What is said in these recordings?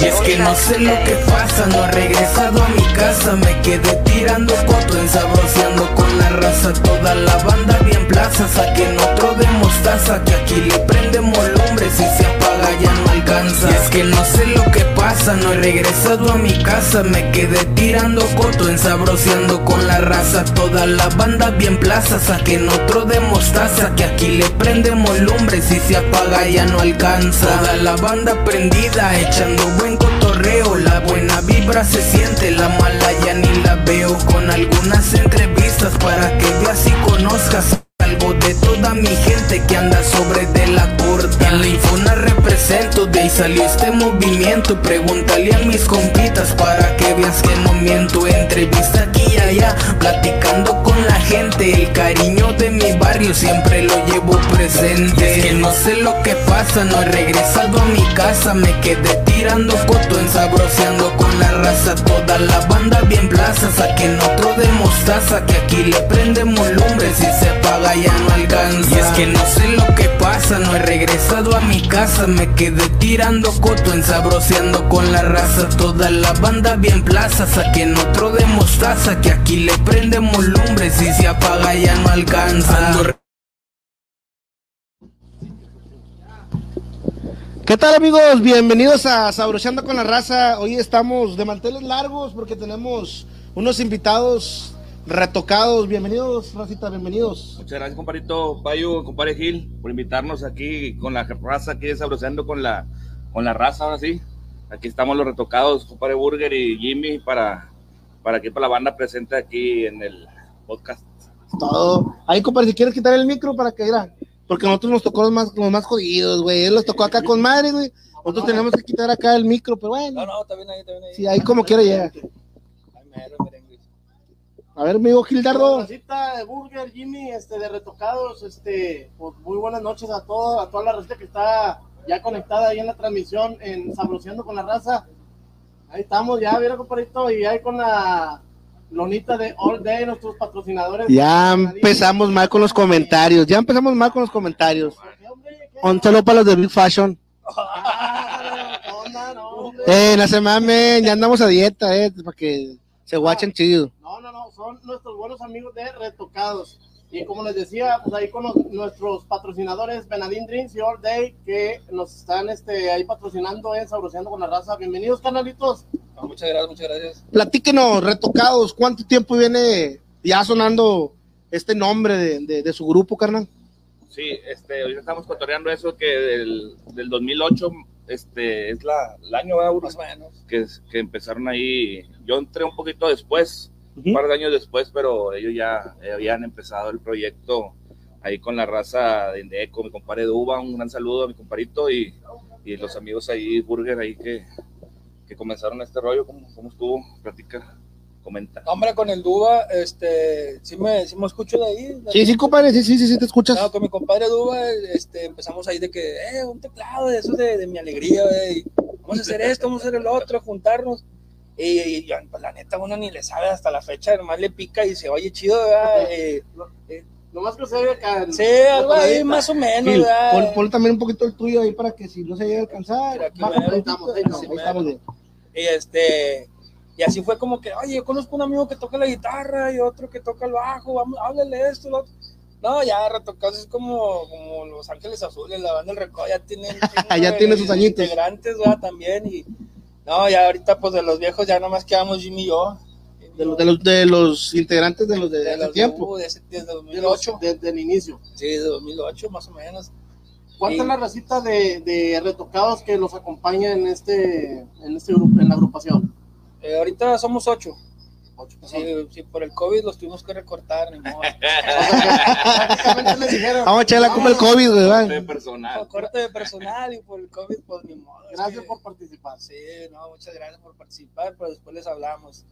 Y es que no sé lo que pasa, no he regresado a mi casa. Me quedé tirando coto, ensabroceando con la raza Toda la banda bien plaza, saquen otro de mostaza Que aquí le prendemos lumbre, si se apaga ya no alcanza. Y es que no sé lo que pasa, no he regresado a mi casa Me quedé tirando coto, ensabroceando con la raza Toda la banda bien plaza, saquen otro de mostaza Que aquí le prendemos lumbre, si se apaga ya no alcanza. Toda la banda prendida, echando buen cotorreo La buena vibra se siente, la mala ya ni la veo Con algunas entrevistas para que veas y conozcas algo de toda mi gente que anda sobre de la corte En la Infona represento, de ahí salió este movimiento. Pregúntale a mis compitas para que veas que no miento. Entrevista aquí y allá, platicando con gente El cariño de mi barrio siempre lo llevo presente. Es que no sé lo que pasa, no he regresado a mi casa. Me quedé tirando coto, ensabroceando con la raza. Toda la banda bien plaza, saquen otro de mostaza Que aquí le prendemos lumbre, si se apaga ya no alcanza. Y es que no sé lo que pasa, no he regresado a mi casa Me quedé tirando coto, ensabroceando con la raza Toda la banda bien plaza, saquen otro de mostaza Que aquí le prendemos lumbre, si se apaga ya no alcanza ¿Qué tal amigos? Bienvenidos a Sabrocheando con la Raza. Hoy estamos de manteles largos porque tenemos unos invitados retocados. Bienvenidos, Racita, bienvenidos. Muchas gracias, compadrito Payo, compadre Gil, por invitarnos aquí con la raza, aquí desabroceando con la, con la raza, ahora sí. Aquí estamos los retocados, compadre Burger y Jimmy, para, para que para la banda presente aquí en el podcast. Todo. Ahí, compadre, si quieres quitar el micro para que era. Porque nosotros nos tocó los más, los más jodidos, güey. Él los tocó acá con madre, güey. Nosotros tenemos que quitar acá el micro, pero bueno. No, no, está bien ahí, está bien ahí. Sí, ahí como quiera llega. Ay, mero, merengue. A ver, amigo Gildardo. Racita de Burger, Jimmy, este, de Retocados, este, pues, muy buenas noches a todo, a toda la racita que está ya conectada ahí en la transmisión en Sabroceando con la Raza. Ahí estamos ya, mira, compadrito, y ahí con la lonita de All Day, nuestros patrocinadores. Ya empezamos mal con los comentarios. Ya empezamos mal con los comentarios. Un saludo para los de Big Fashion. Ah. Eh, no se mamen, ya andamos a dieta, eh, para que se guachen chido. No, no, son nuestros buenos amigos de Retocados. Y como les decía, pues ahí con los- nuestros patrocinadores Benadín Drinks y All Day que nos están este, ahí patrocinando en Sabroceando con la Raza. Bienvenidos, canalitos. No, muchas gracias, muchas gracias. Platíquenos, retocados, ¿cuánto tiempo viene ya sonando este nombre de, de- de su grupo, carnal? Sí, este, ahorita estamos cotoreando eso que del, del 2008 este, es la, el año, ¿verdad? Más o menos. que, que empezaron ahí. Yo entré un poquito después, un par de años después, pero ellos ya eh, habían empezado el proyecto ahí con la raza de Indeco, mi compadre Duba, un gran saludo a mi compadrito y, y los amigos ahí, Burger, ahí que, que comenzaron este rollo, ¿cómo, cómo estuvo? Platica, comenta. Hombre, con el Duba, este, sí me, sí me escucho de ahí. Sí, sí, compadre, sí, sí, sí, sí, te escuchas. No, con mi compadre Duba, este, empezamos ahí de que, eh, un teclado, de eso de, de mi alegría, güey. Vamos a hacer esto, vamos a hacer el otro, juntarnos. Y, y yo, pues, la neta, uno ni le sabe hasta la fecha, nomás le pica y se oye chido, ¿verdad? Eh, Nomás que se ve acá. sí, algo ahí más o menos, Gil, ¿verdad? pon, pon también un poquito el tuyo ahí para que si no se llegue a alcanzar. Mira, aquí baja mero. un poquito. Ahí estamos, Ahí estamos bien. Y este, y así fue como que, oye, yo conozco un amigo que toca la guitarra y otro que toca el bajo, vamos, háblale esto, lo otro. No, ya retocados es como, como Los Ángeles Azules, la banda del Recodo ya tiene, Ya tiene sus añitos. integrantes, ¿verdad? También, y no, ya ahorita pues de los viejos ya nomás quedamos Jimmy y yo. De los, de, los, de los integrantes de los de, los tiempo. de, ese- desde de los- 2008. Desde el inicio. Sí, de 2008 más o menos. ¿Cuánta Sí. es la racita de, de Retocados que los acompaña en este, en este grupo, en la agrupación? Eh, ahorita somos ocho. Ocho Sí, sí, por el COVID los tuvimos que recortar, ni modo. Prácticamente les dijeron, Vamos a echar la culpa al COVID, güey. va. De personal. corte de personal y por el COVID, pues ni modo. Gracias que- por participar. Sí, no, muchas gracias por participar, pero después les hablamos.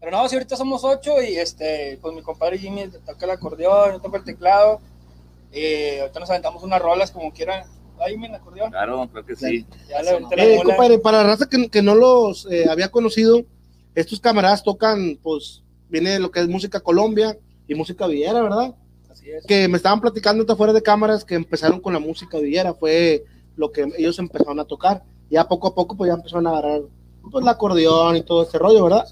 Pero no, si ahorita somos ocho y este, pues mi compadre Jimmy toca el acordeón, yo toco el teclado. Ahorita nos aventamos unas rolas como quieran. Ahí Jimmy el acordeón. Claro, creo que sí. Ya le Eh, compadre, para la raza que, que no los eh, había conocido, estos camaradas tocan, pues, viene lo que es música Colombia y música villera, ¿verdad? Así es. Que me estaban platicando ahorita fuera de cámaras que empezaron con la música villera, fue lo que ellos empezaron a tocar. Ya poco a poco, pues ya empezaron a agarrar pues, el acordeón y todo este rollo, ¿verdad?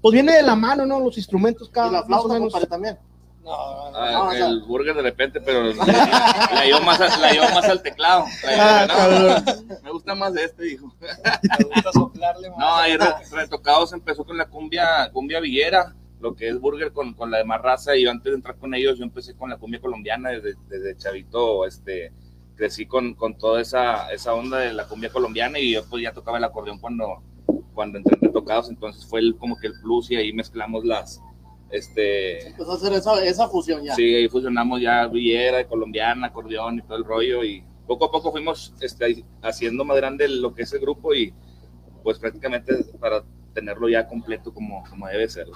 Pues viene de la mano, ¿no? Los instrumentos cada Y la más o flauta, menos. compadre, también. No, no, no. Ah, no, el burger de repente, pero le dio más, dio más al teclado. Ah, "No, cabrón. me gusta más de este, dijo. Me gusta soplarle más. No, ahí re- retocados empezó con la cumbia, cumbia villera, lo que es burger con, con la demás raza. Y yo antes de entrar con ellos, yo empecé con la cumbia colombiana desde, desde chavito, este, crecí con, con toda esa, esa onda de la cumbia colombiana y yo pues ya tocaba el acordeón cuando, cuando entré en retocados, entonces fue el- como que el plus y ahí mezclamos las, este, Empezó a hacer esa, esa fusión ya. Sí, ahí fusionamos ya villera, colombiana, acordeón y todo el rollo y poco a poco fuimos este, haciendo más grande lo que es el grupo y pues prácticamente para tenerlo ya completo como, como debe ser.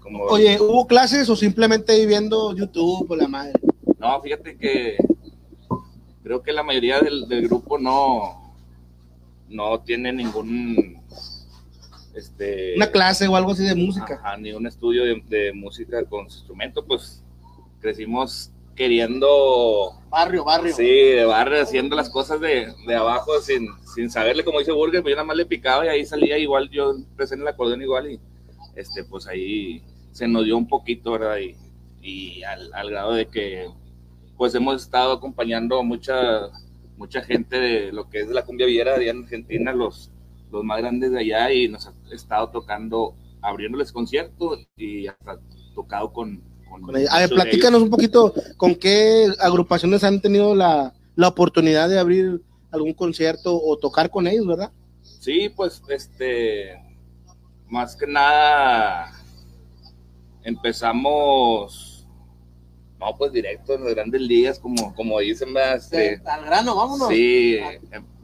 Como, Oye, ¿hubo clases o simplemente ahí viendo YouTube o la madre? No, fíjate que creo que la mayoría del, del grupo no, no tiene ningún... Este, Una clase o algo así de música. Ajá, ni un estudio de, de música con su instrumento, pues crecimos queriendo Barrio, barrio. Sí, de barrio, haciendo las cosas de, de abajo sin, sin saberle, como dice Burger, pues yo nada más le picaba y ahí salía igual, yo empecé en el acordeón igual y este, pues ahí se nos dio un poquito, ¿verdad? Y, y al, al grado de que pues hemos estado acompañando mucha, mucha gente de lo que es la cumbia villera allá en Argentina, los, los más grandes de allá y nos ha estado tocando, abriéndoles conciertos y hasta tocado con... con Con. A ver, platícanos un poquito con qué agrupaciones han tenido la, la oportunidad de abrir algún concierto o tocar con ellos, ¿verdad? Sí, pues este, más que nada empezamos, no, pues directo en las grandes ligas, como, como dicen, ¿verdad? Este, Al grano, vámonos. sí,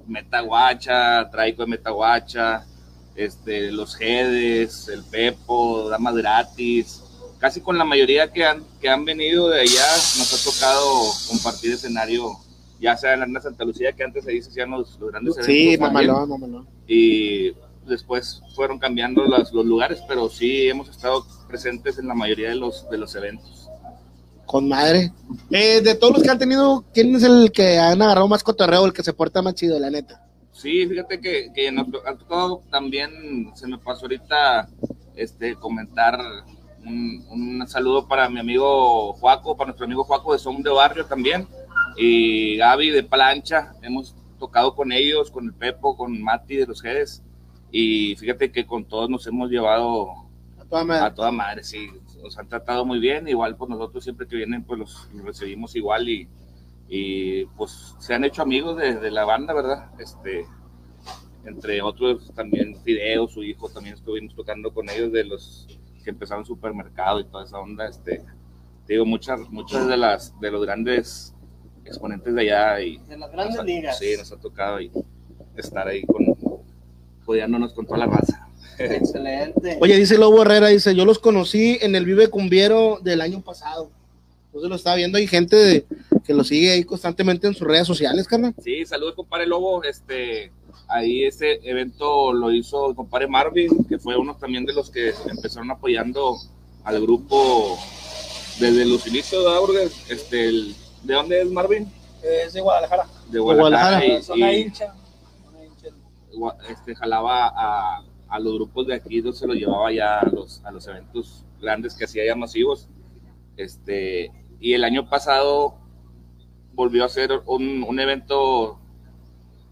Metaguacha, Traico de Metaguacha, este, los Jedes, el Pepo, Damas Gratis, casi con la mayoría que han, que han venido de allá nos ha tocado compartir escenario, ya sea en la Santa Lucía, que antes se dice hacían los, los grandes eventos. Sí, mamalón, mamalón. y después fueron cambiando los, los lugares, pero sí hemos estado presentes en la mayoría de los, de los eventos. Con madre. Eh, de todos los que han tenido, ¿quién es el que han agarrado más cotorreo, el que se porta más chido, la neta? Sí, fíjate que, que nos ha tocado también, se me pasó ahorita este, comentar un, un saludo para mi amigo Juaco, para nuestro amigo Juaco de Son de Barrio también, y Gaby de Plancha, hemos tocado con ellos, con el Pepo, con Mati de los Jedes, y fíjate que con todos nos hemos llevado A toda madre. A toda madre, sí. Nos han tratado muy bien. Igual, pues nosotros siempre que vienen, pues los, los recibimos igual y, y, pues se han hecho amigos de, de la banda, ¿verdad? Este, entre otros también Fideo, su hijo, también estuvimos tocando con ellos de los que empezaron supermercado y toda esa onda. Este, te digo, muchas, muchas de las de los grandes exponentes de allá y De las grandes ha- ligas. Sí, nos ha tocado y estar ahí con, jodiándonos con toda la raza. Excelente. Oye, dice Lobo Herrera, dice, yo los conocí en el Vive Cumbiero del año pasado. Entonces lo estaba viendo, hay gente de- que lo sigue ahí constantemente en sus redes sociales, carnal. Sí, saludos, compadre Lobo. Este, ahí ese evento lo hizo el compadre Marvin, que fue uno también de los que empezaron apoyando al grupo desde los inicios de Burger. Este, el- ¿De dónde es Marvin? Es de Guadalajara. De Guadalajara. Guadalajara. y- y, hincha. Zona hincha. este, jalaba a, a los grupos de aquí, se lo llevaba ya a los, a los eventos grandes que hacía ya masivos. Este, y el año pasado volvió a hacer un, un evento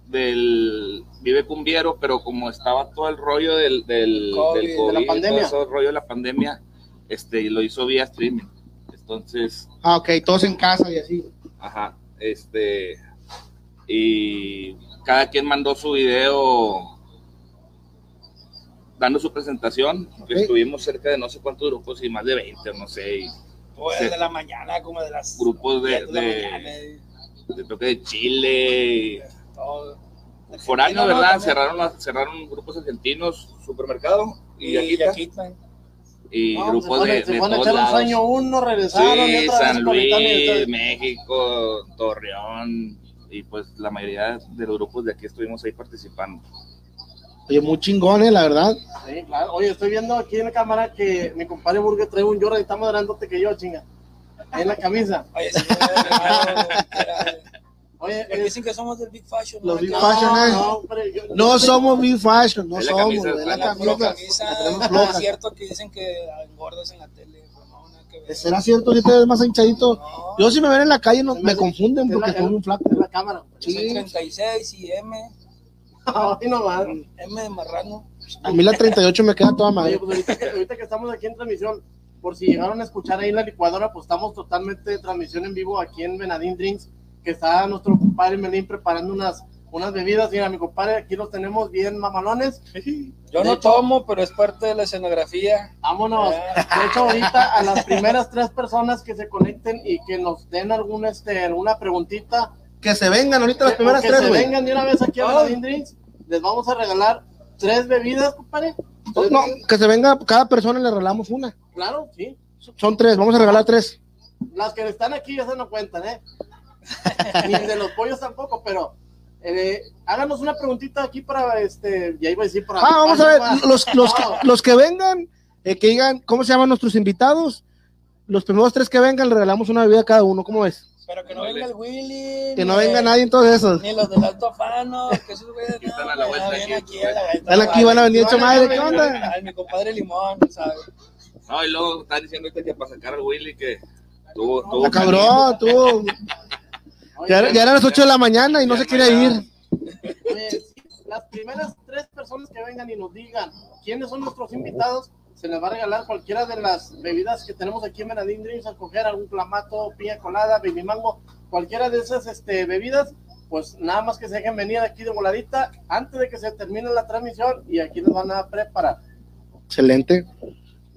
del Vive Cumbiero, pero como estaba todo el rollo del, del, COVID, del de la COVID, pandemia. todo ese rollo de la pandemia, este, lo hizo vía streaming. Entonces, Ah, ok, todos en casa y así. Ajá, este, y cada quien mandó su video dando su presentación, que Ok. estuvimos cerca de no sé cuántos grupos y más de 20, no sé, y Pues Sí. de la mañana, como de las. grupos de, 10 de la de, mañana, y de toque de Chile, y todo. ¿no? ¿verdad? Cerraron, cerraron grupos argentinos, supermercado, y, Y aquí y No, grupos se de, se de a todos echar un lados. sueño uno, regresaron y Sí, otra San Luis, México, Torreón, y pues la mayoría de los grupos de aquí estuvimos ahí participando. Oye, muy chingones, la verdad. Sí, claro. Oye, estoy viendo aquí en la cámara que mi compadre Burger trae un Jordan y está más grandote que yo, chinga. Ahí en la camisa. Oye, sí, Oye, Me eh, dicen que somos del Big Fashion. Los ¿no? Big Que- Fashion, eh. no, hombre, yo- No somos Big Fashion, no somos, camisa, es la camisa. Es cierto que dicen que engordas en la tele. no, que. ¿Será cierto si te ves más hinchadito? No. Yo si me ven en la calle no, me confunden es porque estoy muy flaco. Es la cámara. Soy Sí. 36 y M, Ay, no más. M de marrano. A mí la 38 me queda toda Oye, madre. pues ahorita que, ahorita que estamos aquí en transmisión, por si llegaron a escuchar ahí en la licuadora, pues estamos totalmente de transmisión en vivo aquí en Benadín Drinks, que está nuestro compadre Melín preparando unas, unas bebidas. Mira, mi compadre, aquí los tenemos bien mamalones. Yo De no hecho- tomo, pero es parte de la escenografía. Vámonos. De hecho, ahorita a las primeras tres personas que se conecten y que nos den algún, este, alguna preguntita, Que se vengan ahorita las que- primeras que tres, se güey. vengan de una vez aquí a. Benadín Drinks, les vamos a regalar tres bebidas, compadre. ¿Tres No, bebidas? que se venga, cada persona le regalamos una. Claro, sí. Son tres, vamos a regalar tres. Las que están aquí ya se no cuentan, ¿eh? Ni de los pollos tampoco, pero eh, háganos una preguntita aquí para, este, ya iba a decir para... Ah, vamos a ver, los, los, No, los que vengan, eh, que digan cómo se llaman nuestros invitados. Los primeros tres que vengan le regalamos una bebida a cada uno, ¿cómo ves? Pero que no venga el Willy. Que no venga nadie en todos esos. Ni los del Alto Fano, que esos güeyes están no, a la vuelta, aquí. aquí a la vuelta. Están aquí, van a venir hecho madre, ¿qué onda? Ay, mi compadre Limón, ¿sabes? No, y luego están diciendo que para sacar al Willy que tuvo, tuvo Ah, cabrón, tú. oye, Ya, ya eran las 8 de la mañana y no se quiere ir. las primeras tres personas que vengan y nos digan quiénes son nuestros invitados, se les va a regalar cualquiera de las bebidas que tenemos aquí en Benadín Drinks, a coger algún clamato, piña colada, baby mango, cualquiera de esas este, bebidas, pues nada más que se dejen venir aquí de voladita antes de que se termine la transmisión y aquí nos van a preparar. Excelente.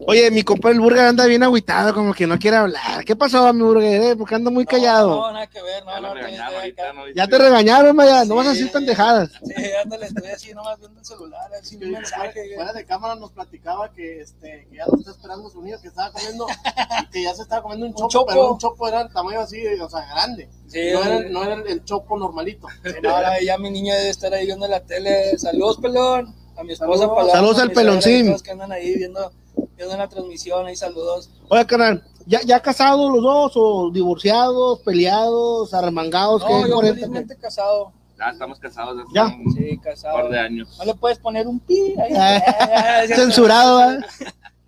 Oye, mi compa el Burger anda bien agüitado, como que no quiere hablar. ¿Qué pasó, mi Burger? eh? Porque anda muy callado. No, no, nada que ver, no, Ya no, regañaron no, ahorita, ¿no? Ya te regañaron, Maya. No vas a Sí. decir pendejadas. Sí, ándale, estoy así nomás viendo el celular, así un mensaje. Fuera de cámara nos platicaba que, este, que ya lo está esperando su niño, que estaba comiendo, que ya se estaba comiendo un chopo, chopo. pero un chopo era el tamaño así, o sea, grande. Sí, no, era, no era el, chopo normalito. Sí, ahora ya mi niña debe estar ahí viendo la tele. Saludos, pelón. A mi esposa Saludos. Paloma, Saludos al peloncín. que andan ahí viendo, viendo la transmisión. Ahí saludos. Oye, carnal, ¿ya, ¿ya casados los dos o divorciados, peleados, arremangados? No, ¿Qué? yo 40, felizmente casado. Ya estamos casados hace Ya. un Sí, casado. par de años. No le puedes poner un pi ahí. Ah, Censurado, ¿eh?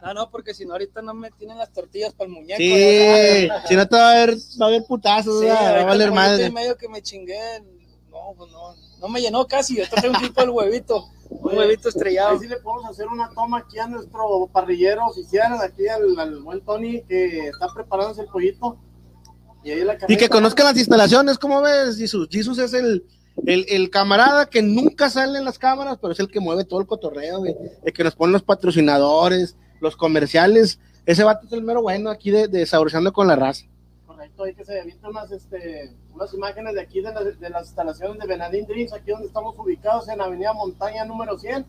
No, no, porque si no, ahorita no me tienen las tortillas para el muñeco. Sí, si no te va a haber, va a haber putazos, Sí, va a valer madre. medio que me chingué. No, pues no. No me llenó casi. Esto es un tipo del huevito. Un Oye, huevito Ahí estrellado. sí le podemos hacer una toma aquí a nuestro parrillero oficial, aquí al, al buen Tony, que está preparándose el pollito. Y, ahí la Y que conozcan las instalaciones, ¿cómo ves, Jesus? Jesus es el, el, el camarada que nunca sale en las cámaras, pero es el que mueve todo el cotorreo, güey. El que nos pone los patrocinadores, los comerciales. Ese vato es el mero bueno aquí de, de Saboreando con la Raza. Correcto, hay que se avientan unas, este, unas imágenes de aquí de, la- de las instalaciones de Benadín Drinks, aquí donde estamos ubicados en Avenida Montaña número 100.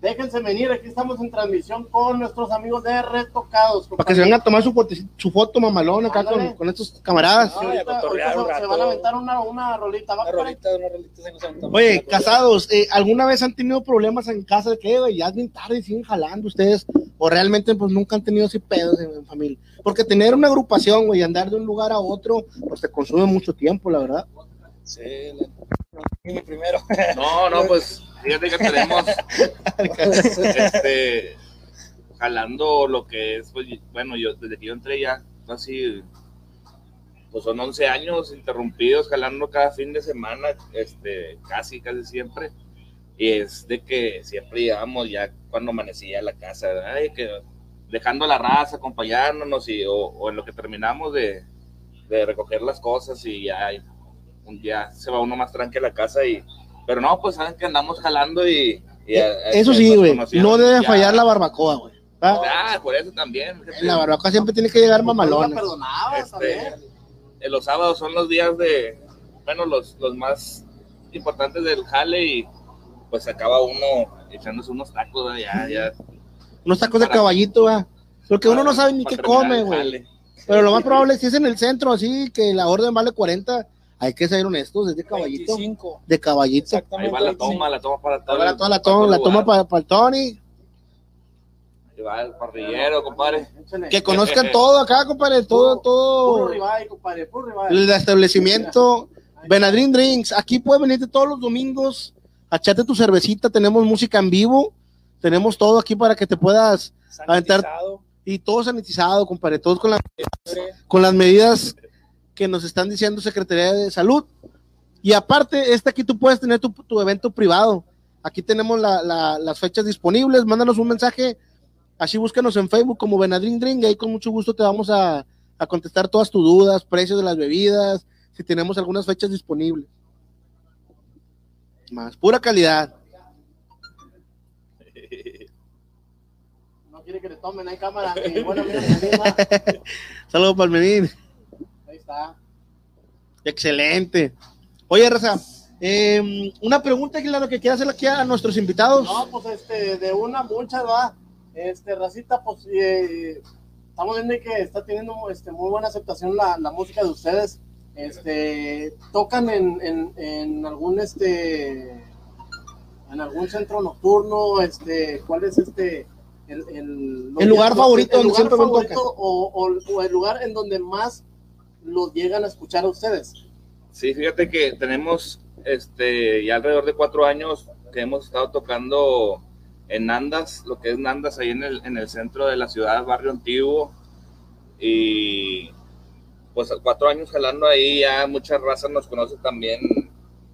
Déjense venir, aquí estamos en transmisión con nuestros amigos de Retocados. Para que se vengan a tomar su, foto- su foto mamalón acá con, con estos camaradas. A ahorita, se, se van a aventar una, una rolita. ¿va, Una rolita, una rolita. se nos. Oye, casados, eh, ¿alguna vez han tenido problemas en casa de que, güey, ya es bien tarde y siguen jalando ustedes? ¿O realmente, pues, nunca han tenido así pedos en, en familia? Porque tener una agrupación, güey, y andar de un lugar a otro, pues te consume mucho tiempo, la verdad. Sí, la... primero. No, no, pues fíjate que tenemos este jalando lo que es, pues bueno, yo desde que yo entré ya casi, pues son 11 años interrumpidos jalando cada fin de semana, este, casi, casi siempre. Y es de que siempre llegamos ya cuando amanecía la casa, ¿verdad? Y que dejando la raza, acompañándonos y, o, o en lo que terminamos de, de recoger las cosas y ya, un día se va uno más tranquilo a la casa y, pero no, pues saben que andamos jalando y... y a- a- Eh, Eso sí, güey, no debe ya. fallar la barbacoa, güey. Ah, por eso también. fíjate. La barbacoa siempre tiene que llegar perdonabas Este, eh, los sábados son los días de, bueno, los, los más importantes del jale y pues acaba uno echándose unos tacos, ya, ya. Unos tacos de caballito, va. Porque uno no sabe ni qué come, el güey. Pero lo más probable es que es en el centro, así que la orden vale 40. Hay que ser honestos, es de caballito. 25. De caballito. Ahí va la 25. toma, la toma para todo. La todo toma, la toma para, para el Tony. Ahí va el parrillero, compadre. Que conozcan todo acá, compadre. Todo, Puro todo. ribeye, compadre, puro ribeye. El establecimiento Benadryl Drinks, aquí puedes venirte todos los domingos a echarte tu cervecita, tenemos música en vivo, tenemos todo aquí para que te puedas aventar y todo sanitizado, compadre, todos con, la- con las medidas que nos están diciendo Secretaría de Salud. Y aparte, este aquí tú puedes tener tu, tu evento privado. Aquí tenemos la- la- las fechas disponibles, mándanos un mensaje, así búscanos en Facebook como Benadryl Drink, y ahí con mucho gusto te vamos a, a contestar todas tus dudas, precios de las bebidas, si tenemos algunas fechas disponibles. Más, pura calidad. Quiere que le tomen, hay cámara. Bueno, mira, Saludos, Palmerín. ahí está. Excelente. Oye, Raza, eh, una pregunta, claro, que quiera hacerle aquí a nuestros invitados. No, pues este, de una muchas va. Este, Racita, pues eh, estamos viendo que está teniendo este, muy buena aceptación la, la música de ustedes. Este, tocan en, en, en algún este en algún centro nocturno, este, ¿cuál es este el, el, El lugar favorito el donde lugar siempre favorito o, o- o el lugar en donde más los llegan a escuchar a ustedes? Sí, fíjate que tenemos este ya alrededor de cuatro años que hemos estado tocando en Nandas, lo que es Nandas, ahí en el, en el centro de la ciudad, barrio antiguo. Y pues cuatro años jalando ahí, ya muchas razas nos conocen también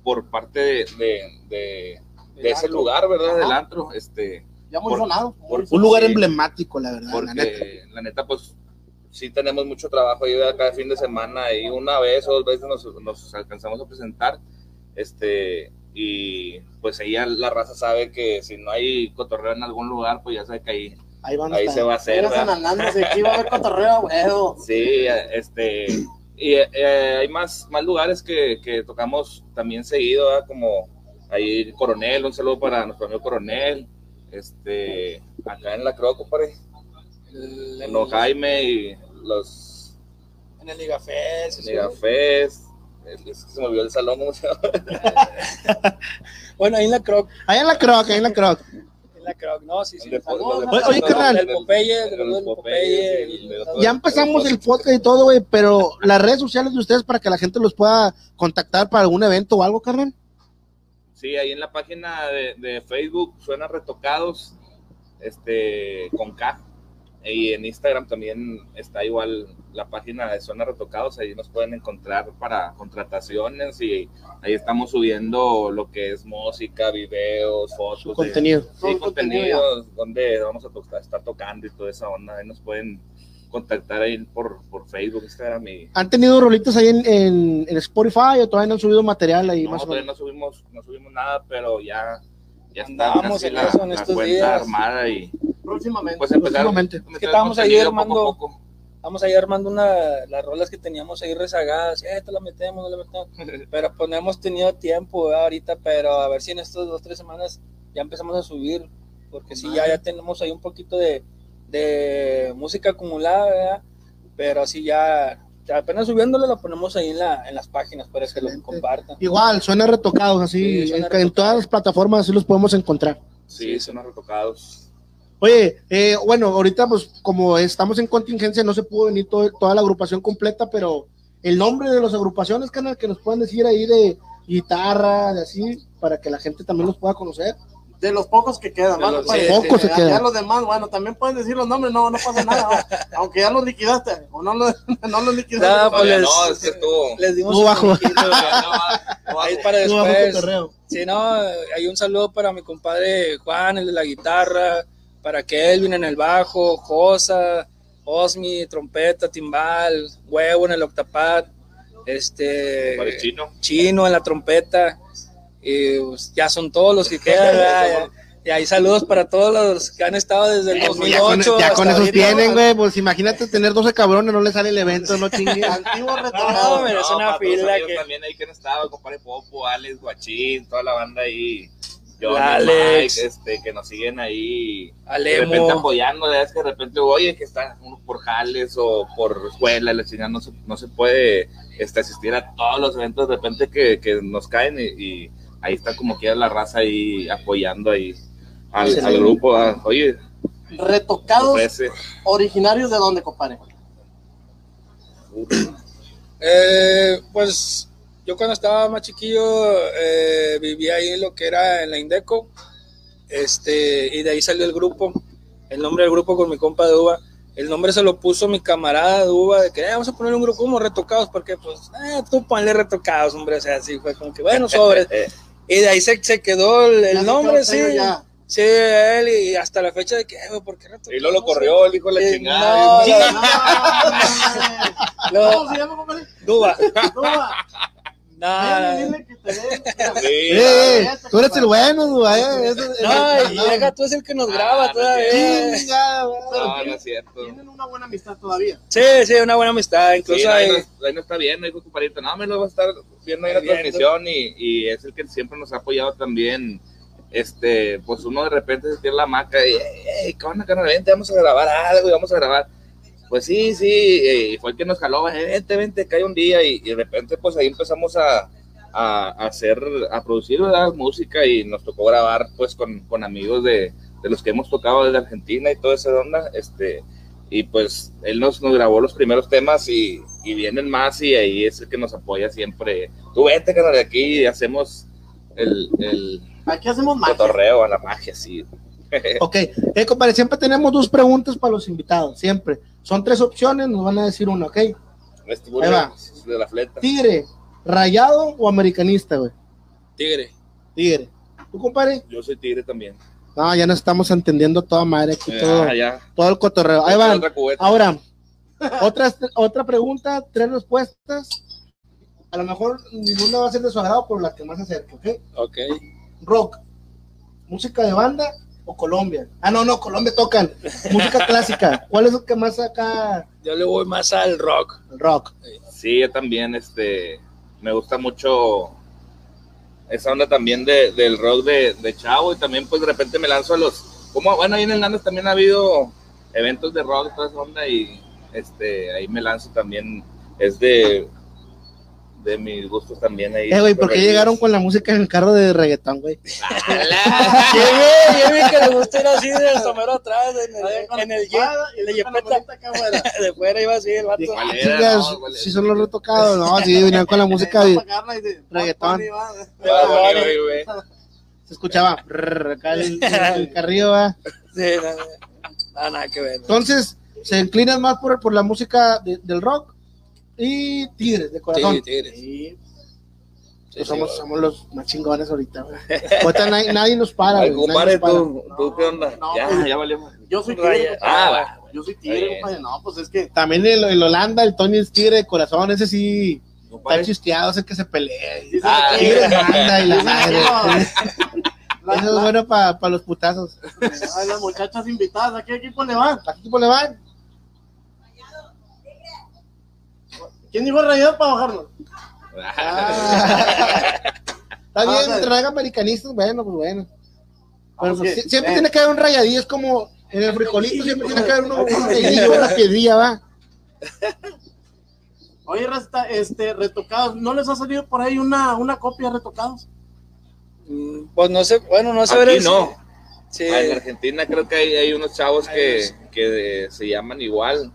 por parte de, de- de- de ese antro. lugar, ¿verdad? Del antro. Este, Ya muy Por- sonado. por- Un lugar Sí. emblemático, la verdad. la neta. porque la neta, pues sí tenemos mucho trabajo ahí cada fin de semana y una vez o dos veces nos, nos alcanzamos a presentar este y pues ahí la raza sabe que si no hay cotorreo en algún lugar pues ya sabe que ahí, Ahí van a ahí se va a hacer aquí va a haber cotorreo, sí este y eh, hay más más lugares que, que tocamos también seguido ¿verdad? como ahí Coronel un saludo para nuestro amigo Coronel este acá en la Croco compadre el- en Jaime y los en el Liga Fest, sí. Megafest, es que se me olvidó el salón, ¿cómo se llama? Bueno, ahí en la Croc, Ahí en la croc, ahí en la croc. en la Croc, no, sí, sí. Oye, carnal. El el- Ya empezamos el podcast y todo, güey, pero las redes sociales de ustedes para que la gente los pueda contactar para algún evento o algo, carnal. Sí, ahí en la página de, de Facebook suena retocados, este, con K. Y en Instagram también está igual la página de Suena Retocados, ahí nos pueden encontrar para contrataciones y ahí estamos subiendo lo que es música, videos, fotos. Su de- contenido. Sí, contenido contenidos donde vamos a to- estar tocando y toda esa onda. Ahí nos pueden contactar ahí por, por Facebook, Instagram y ¿Han tenido rolitas ahí en, en- en Spotify o todavía no han subido material ahí no, más o todavía menos? no subimos, no subimos nada, pero ya, ya está casi en la, eso en la estos cuenta días. armada y Próximamente. pues empezar, Próximamente. Es que estábamos ahí poco a armando- poco. Vamos ahí armando una, las rolas que teníamos ahí rezagadas, eh, te la metemos, no la metemos, pero pues no hemos tenido tiempo ¿verdad? ahorita, pero a ver si en estas dos, tres semanas ya empezamos a subir, porque sí, ya, ya tenemos ahí un poquito de, de música acumulada, ¿verdad? pero así ya, apenas subiéndolo lo ponemos ahí en, la, en las páginas para que lo compartan. Igual, suena retocados así, Sí, suena en, todas las plataformas así los podemos encontrar. Sí, son los retocados. Oye, eh, bueno, ahorita pues como estamos en contingencia no se pudo venir todo- toda la agrupación completa, pero el nombre de las agrupaciones, canal, que nos puedan decir ahí de guitarra, de así, para que la gente también los pueda conocer. De los pocos que quedan, De ¿va? los pocos se ya, quedan. ya los demás, bueno, también pueden decir los nombres, no, no pasa nada, aunque ya los liquidaste, o no los, no los liquidaste. Nada, pues, les- no, es que estuvo. Les dimos Muy un bajo. poquito, no no ahí para Tú, bajo después. Sí, no, hay un saludo para mi compadre Juan, el de la guitarra, para Kelvin en el bajo, Josa, Osmi, trompeta, timbal, huevo en el octapad, este para el chino. chino en la trompeta, y pues, ya son todos los que quedan, y hay saludos para todos los que han estado desde el Eh, pues, ya con, 2008. ya con esos ahorita, tienen, ¿no? güey, pues imagínate tener 12 cabrones, no le sale el evento, no chingues. Antiguo No, retornado. hombre, es una fila que- También ahí que han estado, compadre Popo, Alex, Guachín, toda la banda ahí. Johnny, Alex. Mike, este, que nos siguen ahí. De Alemo. repente apoyando, es que de repente, oye, que está uno por jales o por escuela, la chingada, no se, no se puede este, asistir a todos los eventos de repente que, que nos caen y, y ahí está como que la raza ahí apoyando ahí al, grupo. ah, Oye, Retocados ofrece. originarios de dónde, compadre. Eh, pues yo cuando estaba más chiquillo eh, vivía ahí en lo que era en la Indeco, este, y de ahí salió el grupo, el nombre del grupo con mi compa de uva. El nombre se lo puso mi camarada de uva, de que "Eh, vamos a poner un grupo como retocados, porque pues, eh, tú ponle retocados, hombre, o sea, así fue como que, bueno, sobre. y de ahí se, se quedó el, nombre, sí. ya. Sí, él, y hasta la fecha de que, eh, güey, ¿por qué? Y luego lo corrió el hijo de la Eh, chingada. no, dijo, no, No, Lo- ¿Cómo se llama, compadre? Duba. Duba. Nada. Dile, dile que te dé. Sí, Eh, eh, tú eres el bueno, güey. eh, No, y deja tú es el que nos graba Ah, no todavía. No, no es cierto. Tienen una buena amistad todavía. Sí, sí, una buena amistad. Sí, Incluso no, ahí, hay- no, ahí no está bien, dijo tu pariente, no, me lo va a estar viendo ahí la transmisión y, y es el que siempre nos ha apoyado también. Este, pues uno de repente se tira la maca y, hey, ¿qué onda, carnal? Vente, vamos a grabar algo y vamos a grabar. Pues sí, sí, eh, y fue el que nos jaló, "Eh, vente, vente, cae un día y, y de repente pues ahí empezamos a, a, a hacer, a producir ¿verdad? música y nos tocó grabar pues con, con amigos de, de los que hemos tocado desde Argentina y toda esa onda, este, y pues él nos, nos grabó los primeros temas y, y vienen más y ahí es el que nos apoya siempre. Tú vete, carnal, de aquí y hacemos el, el Aquí hacemos magia. cotorreo a la magia, sí. Ok, eh, compadre, siempre tenemos dos preguntas para los invitados, siempre. Son tres opciones, nos van a decir una, ¿ok? Este Ahí va. de la fleta. Tigre, rayado o americanista, güey. Tigre. Tigre. ¿Tú, compadre? Yo soy tigre también. No, ya nos estamos entendiendo toda madre aquí, Ya, todo, ya. todo el cotorreo. Ahí van. Ahora, otra, otra pregunta, tres respuestas. A lo mejor ninguna va a ser de su agrado, pero la que más se acerque, ¿ok? Ok. Rock, música de banda o Colombia. Ah, no, no, Colombia tocan. Música clásica. ¿Cuál es lo que más acá? Yo le voy más al rock. El rock. Sí, yo también, este, me gusta mucho esa onda también de, del rock de, de chavo y también pues de repente me lanzo a los, como bueno, ahí en Hernández también ha habido eventos de rock toda esa onda y este, ahí me lanzo también, es de, de mis gustos también ahí. Eh, güey, ¿por qué llegaron con la música en el carro de reggaetón, güey? Lleve, lleve que le gusta ir así del somero atrás, en el, en la el espada y jet, le bolita acá afuera. De fuera iba así el vato. ¿Cuál ah, era? No, ¿cuál era? si son los retocados, no, sí, venían con la música de, reggaetón. Ah, se escuchaba acá el, el carrillo, va. Sí. Nada, nada que ver. Entonces, se inclinan más por, por la música de- del rock y tigres de corazón. Sí, tigres. Sí, Sí, pues somos, somos los más chingones ahorita. Ahorita nadie, nadie nos para, Ay, compadre, nos para. tú, tú, ¿qué onda? No, ya, pues, ya valió. Yo soy tigre. Ah, va. Yo soy tigre, compadre. No, pues es que. También el, el Holanda, el Tony es tigre de corazón, ese sí está chisteado, ese que se pelea. y- Ah, Tigre manda y la madre. Eso es la- bueno para los putazos. Ay, las muchachas invitadas, ¿a qué equipo le van? ¿A qué equipo le van? ¿Quién dijo rayado para bajarnos? Ah. Está Ah, bien, o sea- mientras hagan americanistas, bueno, pues bueno. Pero pues, siempre eh. tiene que haber un rayadillo, es como en el frijolito, siempre tiene que haber uno, un rayadillo, una piedrilla, va. Oye, Rasta, este, retocados, ¿no les ha salido por ahí una, una copia de retocados? Mm, Pues no sé, bueno, no sabré. Aquí no. Sí. Ah, En Argentina creo que hay, hay unos chavos Hay que, que eh, se llaman igual.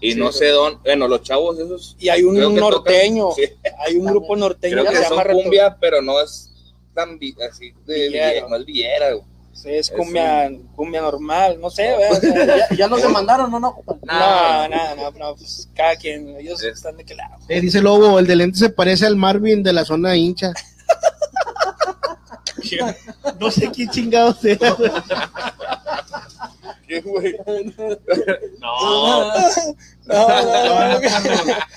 Y Sí, no sé dónde. Bueno, los chavos esos. Y hay un norteño, tocan- sí, hay un grupo norteño creo que, que se son llama cumbia, pero no es tan vi- así de Villera. No es Villera. güey. Sí, es Es cumbia, cumbia normal, no sé, ¿verdad? O sea, Ya, ya los demandaron, ¿no? no compadre? no, no, no, no, pues cada quien, ellos Es- están de qué lado. Eh, dice Lobo, el de lente se parece al Marvin de la zona hincha. No sé quién chingados sea. ¿Qué, güey? No, no, no,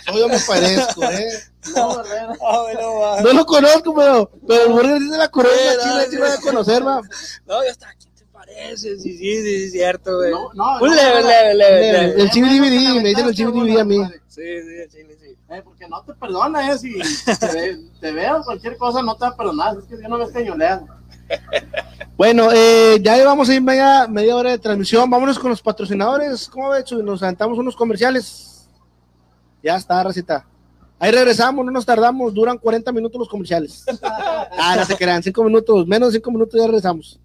No, yo me parezco, eh. No, no. No lo conozco, pero, pero el burger sí de la corona Sí, no, sí voy a conocer, va. No, ya está, ¿quién te parece? Sí, sí, sí, sí, es cierto, güey. No, no, Un no, leve, no, leve, leve, El, leve. el chibi DVD, me dicen el chibi DVD a mí. Sí, sí, sí, sí. Eh, porque no te perdona, eh, si te, ve- te veo cualquier cosa no te va a perdonar, es que yo no ves cañolean. Bueno, eh, ya llevamos ahí media, media hora de transmisión. Vámonos con los patrocinadores. ¿Cómo ves? Nos aventamos unos comerciales. Ya está, recita. Ahí regresamos, no nos tardamos. Duran 40 minutos los comerciales. Ah, no se crean, 5 minutos. Menos de 5 minutos ya regresamos.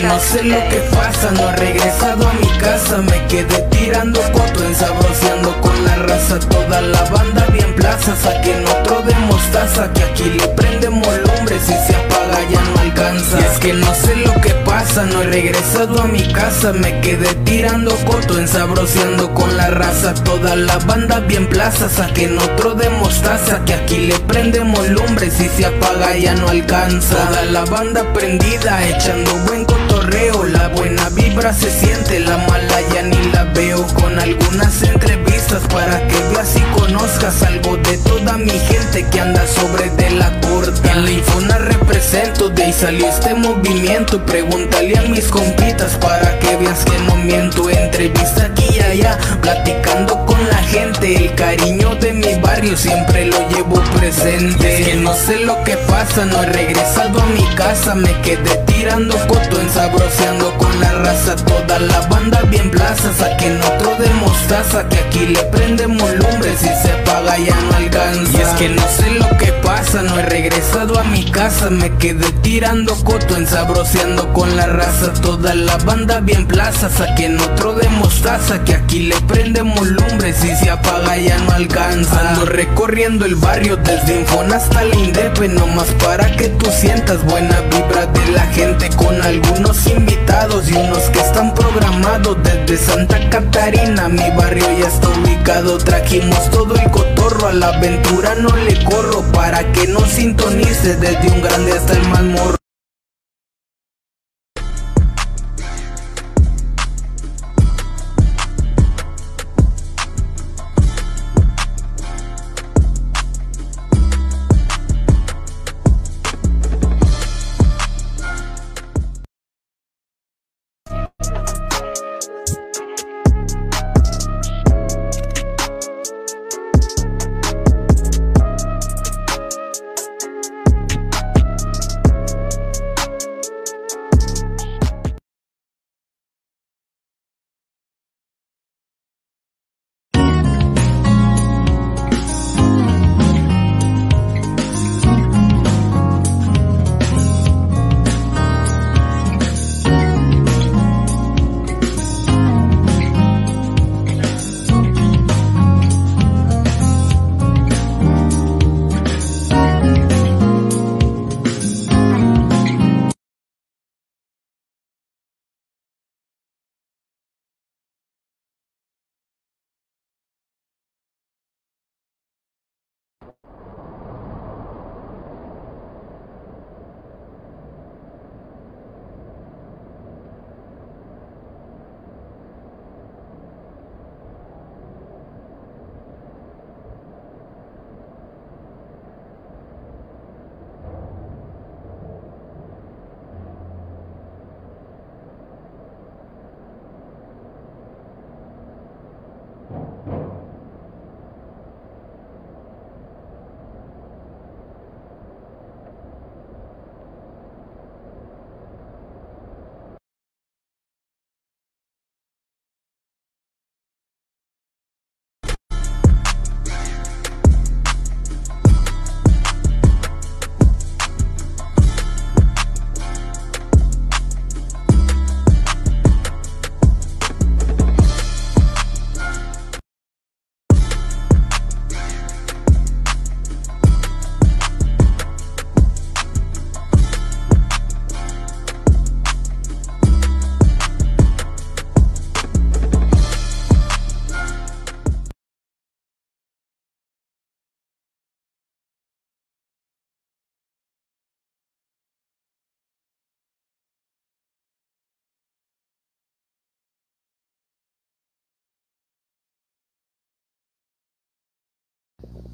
Que no sé lo que pasa, no he regresado a mi casa. Me quedé tirando coto, ensabroceando con la raza. Toda la banda bien plaza, saquen otro de mostaza Que aquí le prendemos lumbre, si se apaga ya no alcanza. Y es que no sé lo que pasa, no he regresado a mi casa. Me quedé tirando coto, ensabroceando con la raza. Toda la banda bien plaza, saquen otro de mostaza Que aquí le prendemos lumbre, si se apaga ya no alcanza. Toda la banda prendida, echando buen La buena vibra se siente, la mala ya ni la veo. Con algunas entrevistas para que veas y conozcas Algo de toda mi gente que anda sobre de la corte En la Infona represento, de ahí salió este movimiento. Pregúntale a mis compitas para que veas que no miento. Entrevista aquí y allá, platicando con la gente. El cariño de mi barrio siempre lo llevo presente. Es que no sé lo que pasa, no he regresado a mi casa. Me quedé tirando coto, ensabroceando con la raza. Toda la banda bien plaza, saquen otro de mostaza Que aquí le prendemos lumbre, si se apaga ya no alcanza. Y es que no sé lo que no he regresado a mi casa. Me quedé tirando coto, ensabroceando con la raza. Toda la banda bien plaza, saquen otro de mostaza Que aquí le prendemos lumbre, si se apaga ya no alcanza. Ando recorriendo el barrio desde Infona hasta la Indepe Nomás para que tú sientas buena vibra de la gente Con algunos invitados y unos que están programados. Desde Santa Catarina mi barrio ya está ubicado Trajimos todo el cotorro, a la aventura no le corro Para que no sintonice desde un grande hasta el más morro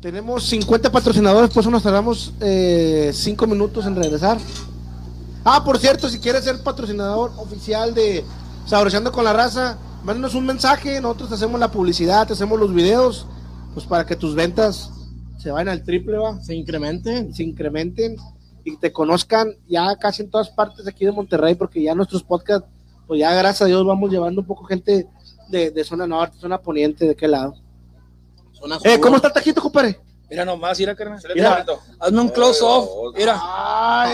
Tenemos 50 patrocinadores, por eso nos tardamos 5 eh, minutos en regresar. Ah, por cierto, si quieres ser patrocinador oficial de Saboreando con la Raza, mándanos un mensaje, nosotros te hacemos la publicidad, te hacemos los videos, pues para que tus ventas se vayan al triple, va, Se incremente. se incrementen y te conozcan ya casi en todas partes aquí de Monterrey, porque ya nuestros podcasts, pues ya gracias a Dios vamos llevando un poco gente de, de zona norte, zona poniente, de qué lado. Eh. ¿Cómo está el tajito, compadre? Mira nomás, mira, carnal. ¿Se le Mira. Hazme un close-off. Mira,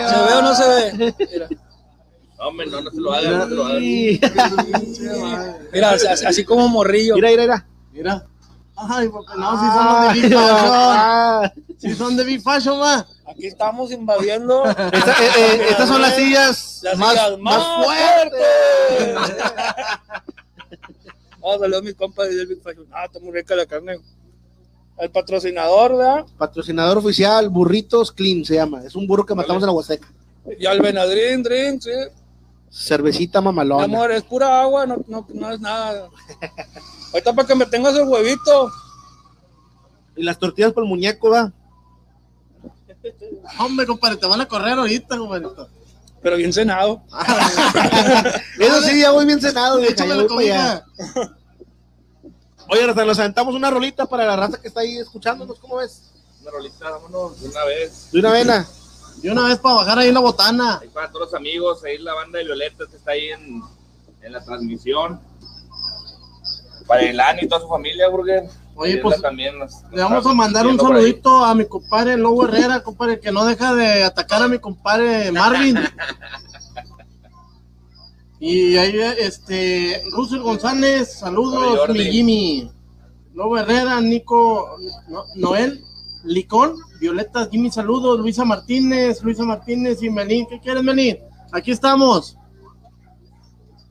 ¿se ve o no se ve? Mira, No, hombre, no, no se lo hagan, no se lo hagan. Mira, mira así, así como morrillo. mira, mira. Mira. Ay, porque no, si son los de Big Fashion. Ah, Si son de Big Fashion, ma. Aquí estamos invadiendo esta- eh, eh, estas son las sillas las más, sillas más más fuertes. fuertes. Oh, saludos a mis compas de Big Fashion. Ah, está muy rica la carne. El patrocinador, ¿verdad? Patrocinador oficial, Burritos Clean se llama. Es un burro que matamos en la Huasteca. Y al Benadryl Drink, sí. Cervecita Mi mamalona. amor, es pura agua, no, no, no es nada. Ahorita para que me tengas el huevito. Y las tortillas por el muñeco, va. Hombre, compadre, te van a correr ahorita, compadre. Pero bien cenado. Eso sí, ya voy bien cenado, Échame ya la para comida. Oye, hasta nos aventamos una rolita para la raza que está ahí escuchándonos, ¿cómo ves? Una rolita, vámonos de una vez. De una vena. Y una vez para bajar ahí la botana. Ahí para todos los amigos, ahí la banda de Violeta que está ahí en, en la transmisión. Para el Ani y toda su familia, Burger. Oye, pues, también nos- nos Le vamos a mandar un saludito a mi compadre Lobo Herrera, compadre, que no deja de atacar a mi compadre Marvin. Y ahí, este, Russell González, saludos, mi Jimmy. Lobo Herrera, Nico, no- Noel, Licón, Violeta, Jimmy, saludos, Luisa Martínez, Luisa Martínez y Melín. ¿Qué quieres, Melín? Aquí estamos.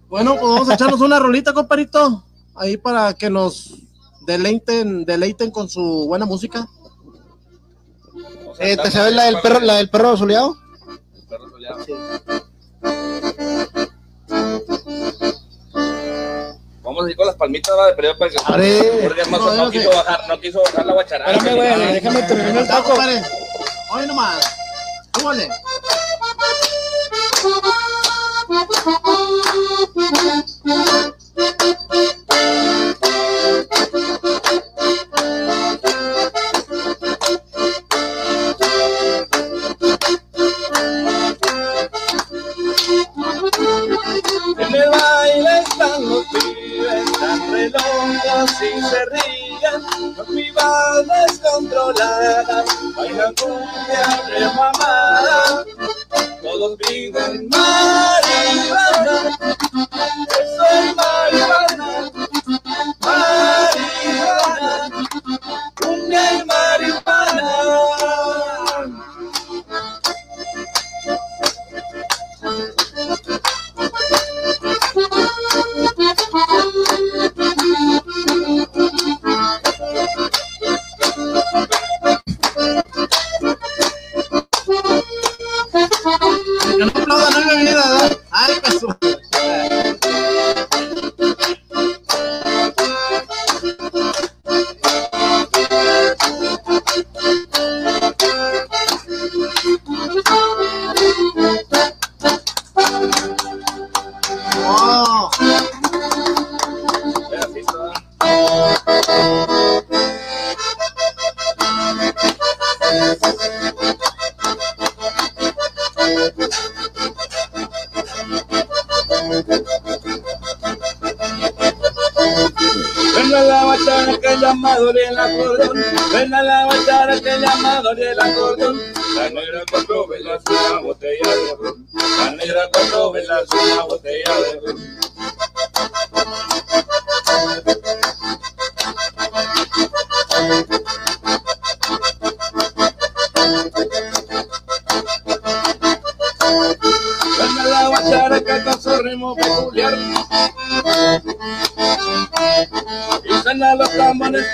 Bueno, pues vamos a echarnos una rolita, compadrito, ahí para que nos deleiten, deleiten con su buena música. Eh, ¿Te sabes la del perro, la del perro soleado? El perro soleado. Vamos a ir con las palmitas ¿va? de periodo para que. Porque no, No, quiso bajar, no quiso bajar la guacharada. Espérame, güey, déjame terminar el taco. Oye nomás. Súbale. En el están los tan redondos y se ríen. Los pibas descontroladas bailan cumbia de mamada. Todos piden marihuana. Es marihuana. Marihuana. Cumbia y marihuana. Llama el acordeón. Ven a la bachara que llama el acordeón. La negra cuando velas una botella de ron. La negra cuando velas una botella de ron.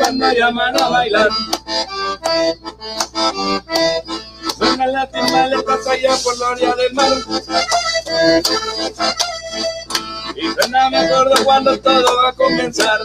Cuando llaman a bailar. Suenan las timbaletas allá por la orilla del mar. Y suena me acuerdo cuando todo va a comenzar.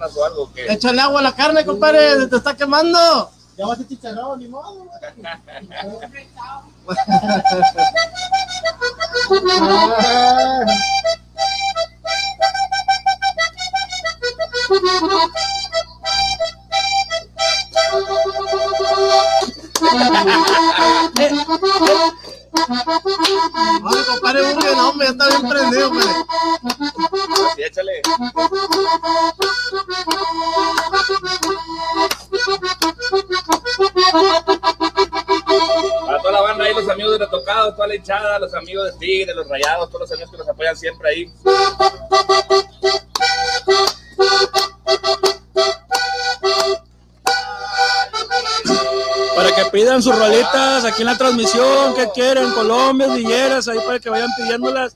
Colombianas o algo que. Échale agua a la carne, compadre, se te está quemando. Ya va a ser chicharrón, ni modo. Oye, compadre, no, hombre, ya está bien prendido, hombre. Sí, échale. Toda la hinchada, los amigos de Tigre, los Rayados, todos los amigos que nos apoyan siempre ahí. Para que pidan sus rolitas aquí en la transmisión, que quieren, Colombia, Villeras, ahí para que vayan pidiéndolas.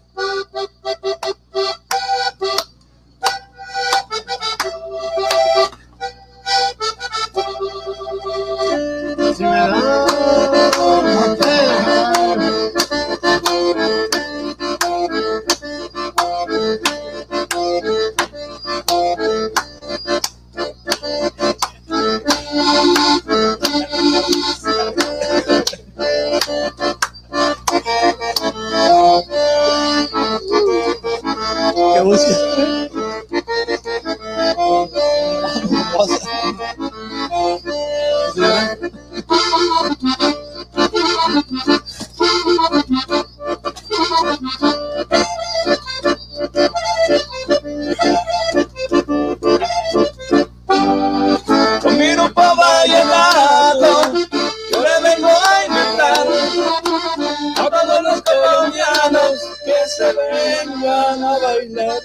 Se vengan a bailar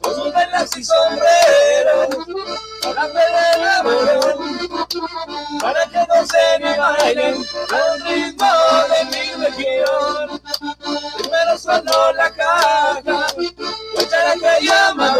con sus velas y sombreros para perder morón, para que gocen y bailen al ritmo de mi región. Primero sonó la caja, cuenta que llama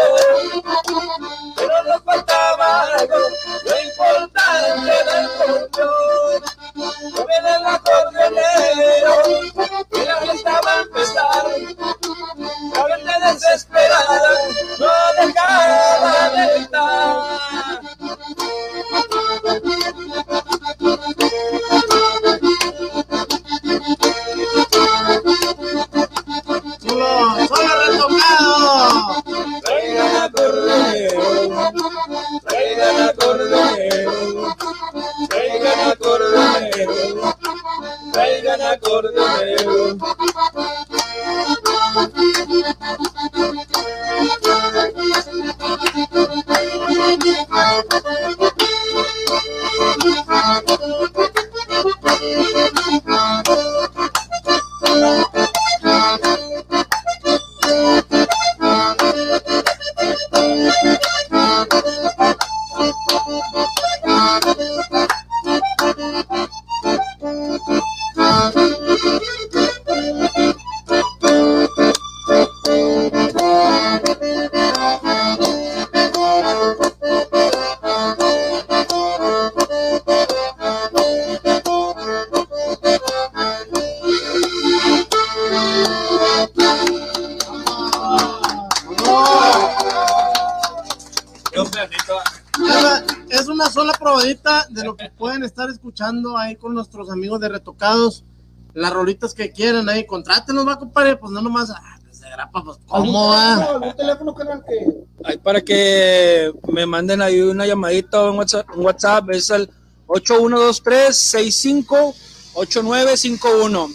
Es- una sola probadita de lo que pueden estar escuchando ahí con nuestros amigos de Retocados. Las rolitas que quieran ahí, contrátenos, va, compadre. Pues no nomás, ah, pues de grapa, pues, ¿cómo va? ¿Algún teléfono, canal, que Ahí para que me manden ahí una llamadita o un WhatsApp, un WhatsApp es el 8123-658951.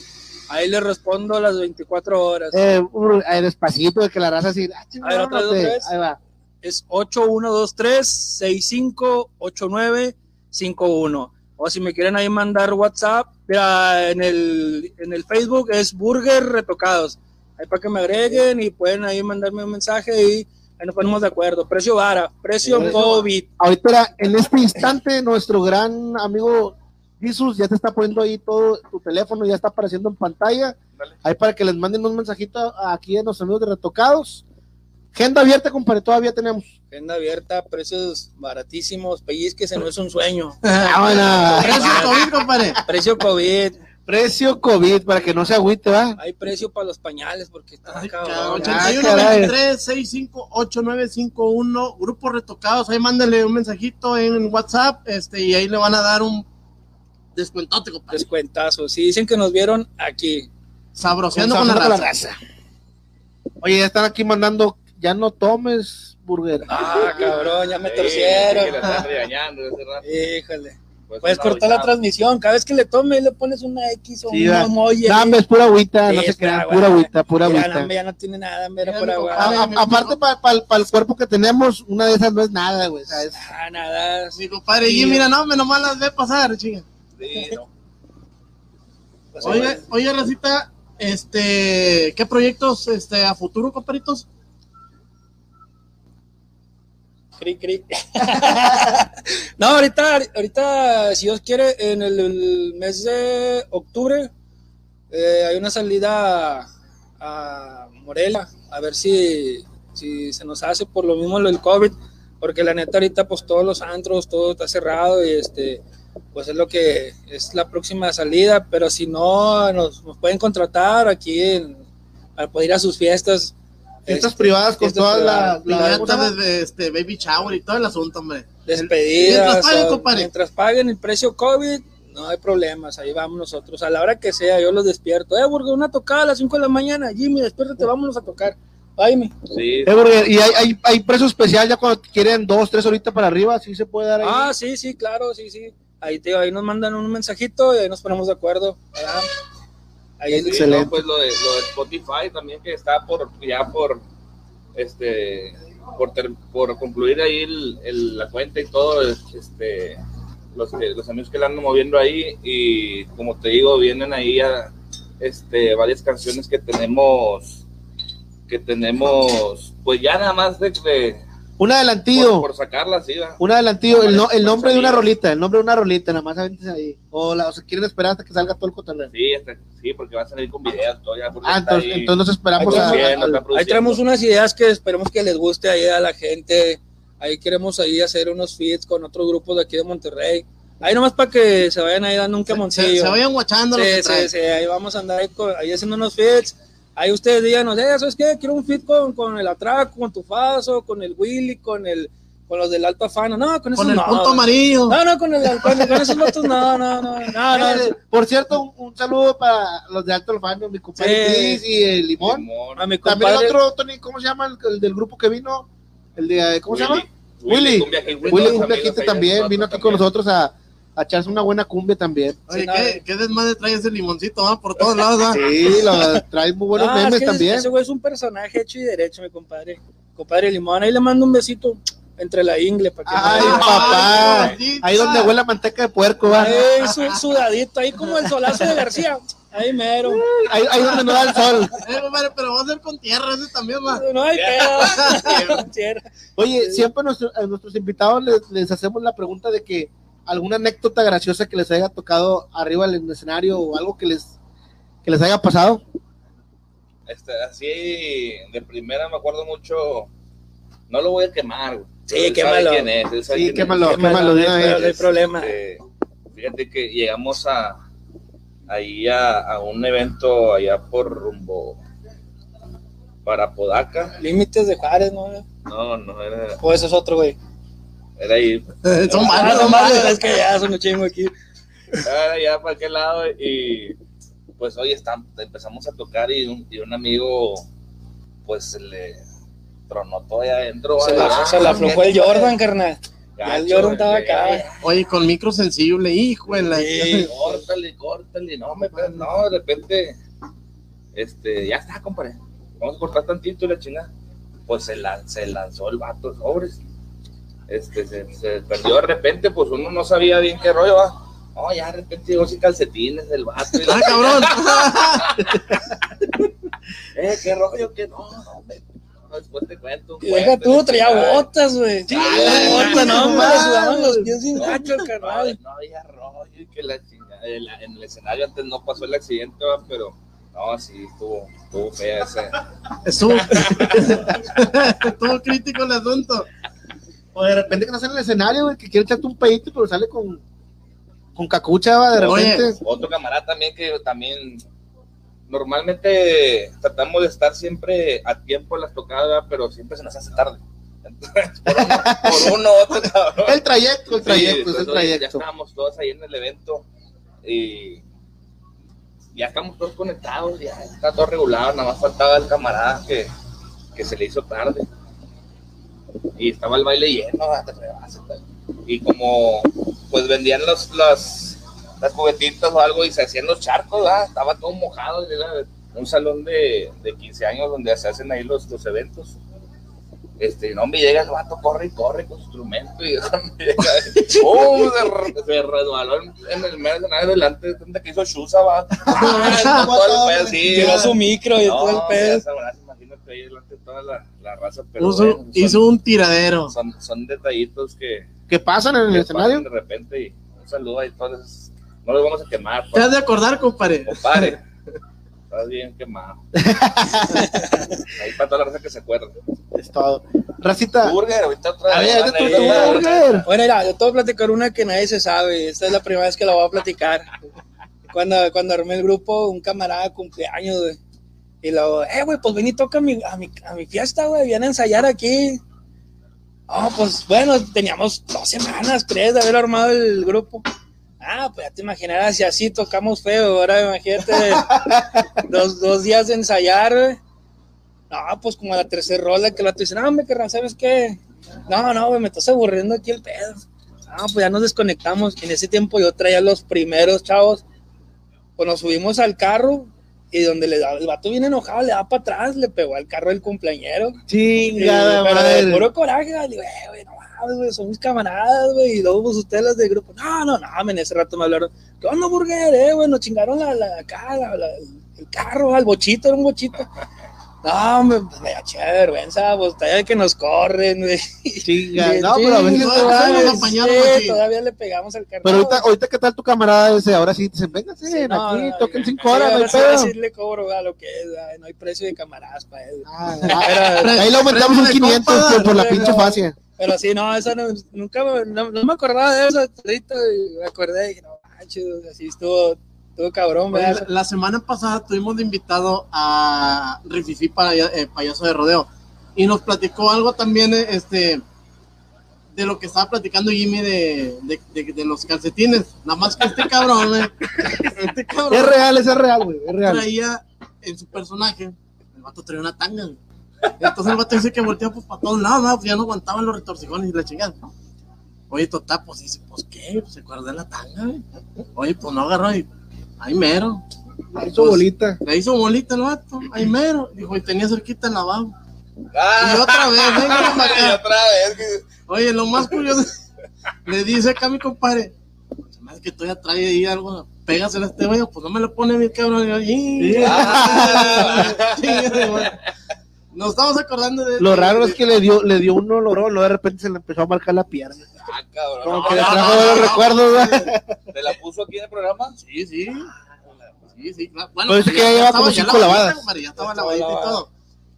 Ahí le respondo a las 24 horas. Eh, un- eh, despacito, de que la raza así. ah, A ver, otra vez. Ahí va. Es 8123-658951. O si me quieren ahí mandar WhatsApp, mira, en el, en el Facebook es Burger Retocados. Ahí para que me agreguen y pueden ahí mandarme un mensaje y ahí nos ponemos de acuerdo. Precio vara, precio COVID. Ahorita, era, en este instante, nuestro gran amigo Jesus ya te está poniendo ahí todo tu teléfono, ya está apareciendo en pantalla. Dale. Ahí para que les manden un mensajito aquí a los amigos de Retocados. Agenda abierta, compadre, todavía tenemos. Agenda abierta, precios baratísimos, pellizques, no es un sueño. Vámonos. Precio COVID, compadre. Precio COVID, Precio COVID, para que no se agüite, ¿va? hay precio para los pañales porque está cabrón. cabrón, Ah, 81 caray. 23 65 8951 grupos retocados ahí mándenle un mensajito en WhatsApp este y ahí le van a dar un descuentote compadre Descuentazo. Si dicen que nos vieron aquí, sabroseando con la Sabroseando raza Oye, ya están aquí mandando, ya no tomes burger. ah, cabrón, ya me Sí, torcieron. que la están regañando ese rato. Híjole. Pues Puedes una cortar la transmisión. Cada vez que le tomes, le pones una X o Sí, un va. emoji. No, hombre, es pura agüita, no Sí, se crean, pura pura agüita, pura Ya, agüita. no, ya no tiene nada, mira Ya no, agua. A- a- aparte, para el cuerpo que tenemos, una de esas no es nada, güey. ¿sabes? Ah, nada. mi compadre y mira no me nomás las ve pasar chinga Sí, no. Pues, oye oye racita este qué proyectos este a futuro compadritos Cri, cri. no, ahorita, ahorita, si Dios quiere, en el, mes de octubre eh, hay una salida a Morelia, a ver si, si se nos hace por lo mismo lo del COVID, porque la neta ahorita pues todos los antros, todo está cerrado y este, pues es lo que es la próxima salida, pero si no, nos, pueden contratar aquí para poder ir a sus fiestas. Fiestas Este, privadas con todas las. La, Piñatas desde este baby shower y todo el asunto hombre despedidas. Mientras paguen, o compadre. mientras paguen el precio COVID, no hay problemas, ahí vamos nosotros. A la hora que sea, yo los despierto. Eh, porque una tocada a las 5 de la mañana, Jimmy, despiértate, vámonos a tocar. Jaime. Sí, Eh, burger, y hay, hay, hay precio especial ya cuando quieren dos, tres horitas para arriba, sí se puede dar ahí. Ah, sí, sí, claro, sí, sí. Ahí, te, ahí nos mandan un mensajito y ahí nos ponemos de acuerdo. ¿verdad? Ahí Sí, Excelente. no, pues lo de, lo de Spotify también que está por ya por este por, ter- por concluir ahí el- el- la cuenta y todo este los que los amigos que la andan moviendo ahí y como te digo vienen ahí a, este varias canciones que tenemos que tenemos pues ya nada más de, de- un por, adelantillo, por sacarlas sí ¿va? un adelantillo, el, no- el Por nombre de una rolita, el nombre de una rolita, nada más ahí. O, la, o se quieren esperar hasta que salga todo el cotorreo. sí, hasta- sí porque va a salir con videos todo ya Ah, entonces, ahí entonces nos esperamos Ahí a, produciendo, a- Ahí traemos unas ideas que esperemos que les guste ahí a la gente. Ahí queremos ahí hacer unos feeds con otros grupos de aquí de Monterrey. Ahí nomás para que se vayan ahí dando un se, camoncillo. se vayan guachando Sí, sí, sí, ahí vamos a andar ahí haciendo unos feeds. Ahí ustedes díganos, eh, ¿sabes qué? Quiero un feed con, con el Atraco, con Tufazo, con el Willy, con el con los del Alto Afano. No, con esos con el no. punto amarillo No, no, con, el, con, con esos vatos no, no, no, no, no. Por cierto, un, un saludo para los de Alto Alfano, mi compadre Sí. Cris y el Limón. Limón. A mi También el otro, Tony, ¿cómo se llama? El, el del grupo que vino. El de, ¿cómo se llama? Willy. Willy. Quinte ahí también, vino aquí con nosotros a, a echarse una buena cumbia también. Oye, Sí, ¿qué, qué desmadre trae ese limoncito va por todos lados va? Sí, lo, trae muy buenos Ah, es memes que también. Ese güey es un personaje hecho y derecho, mi compadre. Compadre Limón, ahí le mando un besito entre la ingle para que Ay, no- papá. Ay, Ahí donde huele a manteca de puerco, va. Ay, su, sudadito, ahí como el solazo de García. Ahí mero. Ahí, ahí donde no da el sol. Compadre, pero va a ser con tierra ese también va No hay pedo. Tierra. Oye, siempre a, nuestro- a nuestros invitados les, les hacemos la pregunta de que alguna anécdota graciosa que les haya tocado arriba del escenario o algo que les, que les haya pasado. Este, así de primera me acuerdo mucho. No lo voy a quemar, güey. Sí, quémalo. quién es, Sí, quién es. quémalo, Qué malo, quémalo no hay problema. Este, fíjate que llegamos a ahí a, a un evento allá por rumbo para Podaca. Límites de Juárez, ¿no? No, no era, O eso es otro, güey. Era ahí, son Ah, malos no son malos es que ya son un chingo aquí. era allá para aquel lado y pues hoy estamos, empezamos a tocar y un, y un amigo pues se le tronó todo ahí adentro. Se la, se la aflojó el Jordan, carnal. Ya el Jordan estaba acá. oye con micro sensible hijo de la Sí, córtale, córtale, no, me, no, de repente, este, ya está, compadre, vamos a cortar tantito y la chingada. Pues se, lan- se lanzó el vato sobres, este, se, se perdió de repente, pues uno no sabía bien qué rollo va. No, ya de repente llegó sin calcetines del vato. y la ah cabrón eh, qué rollo, que no, después te cuento. Y deja tú, traía botas, güey. Sí, botas, no, sudaban los pies sin gacho, No, carnal. no había rollo, y que la chingada. En la- en el escenario antes no pasó el accidente, ¿va? pero no, sí, estuvo, estuvo fea ese. Estuvo, estuvo crítico el asunto. O de repente que no sale en el escenario, güey, que quiere echarte un pedito, pero sale con, con cacucha, va, de Oye. repente. Otro camarada también que también normalmente tratamos de estar siempre a tiempo en las tocadas, pero siempre se nos hace tarde. Entonces, por uno, por uno otro cabrón. El trayecto, el Sí, trayecto, es el entonces, Ya trayecto. estábamos todos ahí en el evento y ya estamos todos conectados, ya está todo regulado, nada más faltaba el camarada que, que se le hizo tarde. Y estaba el baile lleno, y como pues vendían los, los, las juguetitas o algo y se hacían los charcos, ¿verdad? estaba todo mojado, y era un salón de, de 15 años donde se hacen ahí los, los eventos. Este, no me llega el vato, corre y corre con su instrumento y se, se resbaló en, el medio de adelante, tanta que hizo Shusa, va. Ah, todo el pedo, sí, su micro y todo el pedo. Ahí delante de toda la, la raza, pero Puso- bueno, son, hizo un tiradero. son, son detallitos que, Que pasan en el escenario. de repente y un saludo ahí todos. No los vamos a quemar, Te has de acordar, compadre. compadre. Estás bien quemado. Ahí para toda la raza que se acuerda. Es todo. Racita. Burger, ahorita otra A vez. ver, burger. Bueno, mira, yo te voy a platicar una que nadie se sabe. Esta es la primera vez que la voy a platicar. Cuando, cuando armé el grupo, un camarada cumpleaños, güey. Y luego, eh, güey, pues ven y toca a mi, a mi, a mi fiesta, güey. Vienen a ensayar aquí. Ah, pues bueno, teníamos dos semanas, tres de haber armado el grupo. Ah, pues ya te imaginarás, si así tocamos feo. Ahora imagínate dos, dos días de ensayar, güey. No, pues como a la tercera rola que la te dicen, no, me querrán, ¿sabes qué? No, no, güey, me estás aburriendo aquí el pedo. Ah, pues ya nos desconectamos. En ese tiempo yo traía los primeros chavos. Pues nos subimos al carro y donde le da, el vato bien enojado, le da para atrás, le pegó al carro del cumpleañero. Chingada Sí, pero de madre. puro coraje, güey, digo, eh, güey, no mames, güey, son mis camaradas, güey, y luego pues ustedes las del grupo, no, no, no, men, ese rato me hablaron, ¿qué onda, burger, eh, güey, nos chingaron la, la, acá, la- la- el carro, el bochito, era un bochito. No, hombre, pues me da chévere vergüenza, pues todavía que nos corren, güey. Chinga. Sí, No, pero a veces. sí, todavía sí, todavía le pegamos al carro. Pero ahorita, ahorita, ¿qué tal tu camarada ese? Ahora sí, dicen, véngase, Sí, no, aquí, no, toquen no, cinco horas, no hay pedo. sí le cobro güey, a lo que es, no hay precio de camaradas para él. Ah, ah, Ahí le aumentamos un Premio de 500 compa, por, por la pero- pinche fascia. Pero sí, no, esa no, nunca me, no, no me acordaba de eso ahorita y me acordé y dije, no manches, así estuvo, estuvo cabrón, la, la semana pasada tuvimos de invitado a Rififi Paya- eh, payaso de rodeo y nos platicó algo también eh, este de lo que estaba platicando Jimmy de, de, de- de los calcetines. Nada más que este cabrón, eh, este Es cabrón real, ese es real, güey, es real. traía en su personaje, el vato traía una tanga. güey. Entonces el vato dice que volteaba pues, para todos lados, ¿no? pues ya no aguantaban los retorcijones y la chingada. Oye, total, pues dice, pues qué, pues se acuerda de la tanga, güey. Oye, pues no agarró y ahí mero. Hizo bolita. Le hizo bolita el vato, ahí mero. Dijo, y tenía cerquita el lavabo. Ah, Y otra vez, venga para y acá. otra vez. Oye, lo más curioso, le dice acá a mi compadre, hace que todavía trae ahí algo, pégasela a este güey, pues no me lo pone mi cabrón. Y yo. Ah. Nos estamos acordando de Lo raro es que le dio, le dio un olorón, luego de repente se le empezó a marcar la pierna. Ah, cabrón. Como No, que le no, trajo no, los no, recuerdos. ¿Te la puso aquí en el programa? Sí, sí. Sí, sí, claro. Bueno, Pero dice pues que ya lleva como cinco lavadas. Ya estaba lavadita y todo.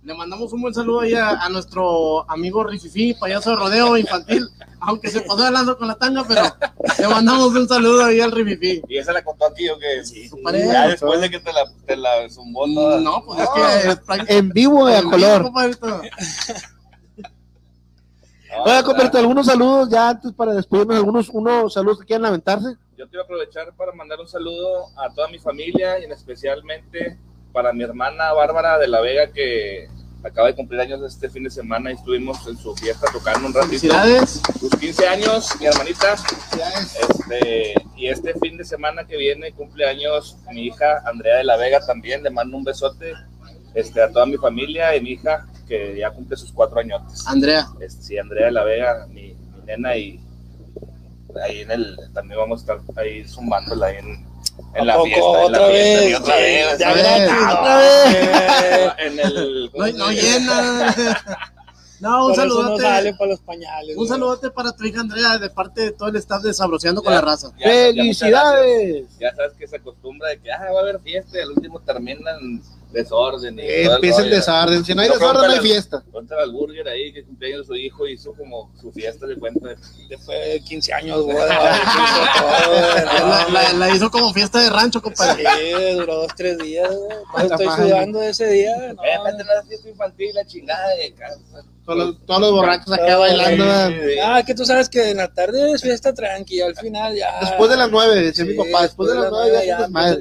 Le mandamos un buen saludo ahí a, a nuestro amigo Rififi, payaso de rodeo infantil, aunque se pasó hablando con la tanga, pero le mandamos un saludo ahí al Rififi. ¿Y esa la contó aquí o qué? Sí, Ya después de que te la, te la zumbó toda. No, pues es que es prácticamente- En vivo y a vivo, color. No, Oiga, ¿verdad? compadre, algunos saludos ya antes para despedirnos, algunos unos saludos que quieran lamentarse. Yo quiero aprovechar para mandar un saludo a toda mi familia y en especialmente para mi hermana Bárbara de la Vega que acaba de cumplir años este fin de semana y estuvimos en su fiesta tocando un ratito. Felicidades. Sus 15 años, mi hermanita. Este, y este fin de semana que viene cumple años mi hija Andrea de la Vega también. Le mando un besote este, a toda mi familia y mi hija que ya cumple sus cuatro años. Andrea. Este, sí, Andrea de la Vega, mi, mi nena, y ahí en el, también vamos a estar ahí zumbándola ahí en, En la poco? fiesta, en la Otra fiesta, vez, y otra vez. ya otra vez, no, otra vez. En el. No, no llena. No, un saludote. para los pañales. Un saludote para tu hija Andrea de parte de todo el staff de Sabroseando con la raza. ¡Felicidades! Ya sabes que se acostumbra de que ah, va a haber fiesta y al último terminan desorden. Y Eh, Empieza el desorden. Si no hay desorden, no hay fiesta. Pregúntale al burger ahí que cumpleaños de su hijo hizo como su fiesta de cuenta. Después de 15 años, todo, La, no, la- la hizo como fiesta de rancho, compadre. Sí, duró dos, tres días, güey. Estoy sudando de ese día. no. Eh, vete a la fiesta infantil, la chingada de casa. Todos los, todos los borrachos acá bailando. ¿verdad? Ah, que tú sabes que en la tarde es fiesta tranqui, al final ya. Después de las nueve, decía mi papá. Después de las nueve ya, ya ya.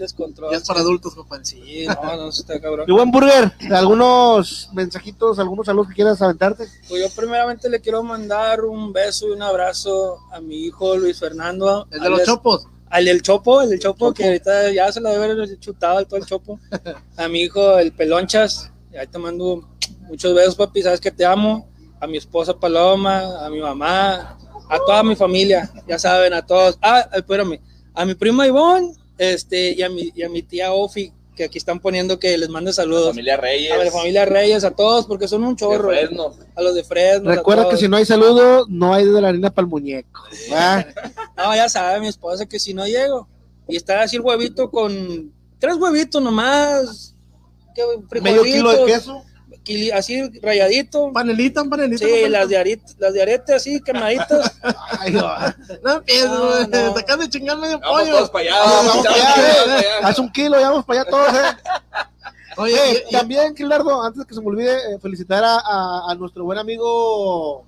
Ya es para adultos, compadre. Sí, no, no, está cabrón. Y buen burger, algunos mensajitos, algunos saludos que quieras aventarte. Pues yo primeramente le quiero mandar un beso y un abrazo a mi hijo Luis Fernando. El de los chopos. Al del Chopo, el del Chopo, que ahorita ya se lo debe haber chutado al todo el Chopo. A mi hijo, el Pelonchas. Y ahí te mando muchos besos, papi. Sabes que te amo. A mi esposa Paloma, a mi mamá, a toda mi familia. Ya saben, a todos. Ah, espérame. A mi prima Ivonne este, y, a mi, y a mi tía Ofi, que aquí están poniendo que les mande saludos. Familia Reyes. A la familia Reyes, a todos, porque son un de chorro. Fresno. A los de Fresno. a Recuerda que si no hay saludo, no hay de la harina para el muñeco. ¿va? No, ya sabe mi esposa que si no llego. Y está así el huevito con tres huevitos nomás. ¿Qué, Medio kilo de queso. Así rayadito. Panelita, un panelito. Sí, compadre. las de, arete, las de arete así quemaditas. Ay, no. No No, no. Te acabas de chingar medio Vamos pollo. todos para allá. Ah, vamos para allá, vamos eh. para allá. Haz un kilo, ya vamos para allá todos, eh. Oye, Eh, y- y- también, Quilardo, antes que se me olvide, eh, felicitar a, a- a nuestro buen amigo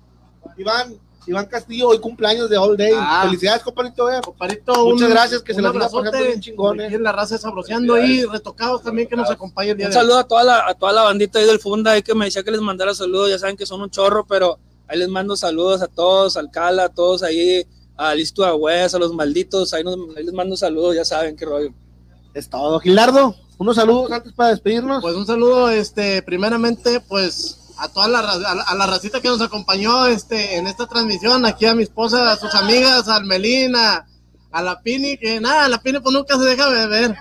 Iván, Iván Castillo, hoy cumpleaños de All Day. Ah. Felicidades, compadrito. eh. Muchas un- gracias, que se un la siga abrazote. pasando bien chingón, eh. Aquí en la raza Sabroseando y retocados también que nos acompaña el día Un de hoy. saludo a toda la, a toda la bandita ahí del Funda, ahí que me decía que les mandara saludos. Ya saben que son un chorro, pero ahí les mando saludos a todos, al Cala, a todos ahí, a Listo Agüez, a los malditos. Ahí, nos- ahí les mando saludos, ya saben qué rollo. Es todo. Gilardo, unos saludos antes para despedirnos. Pues un saludo, este, primeramente, pues a toda la, a la, a la racita que nos acompañó este, en esta transmisión, aquí a mi esposa, a sus amigas, al Melina, a la Pini, que nada, la Pini pues nunca se deja beber.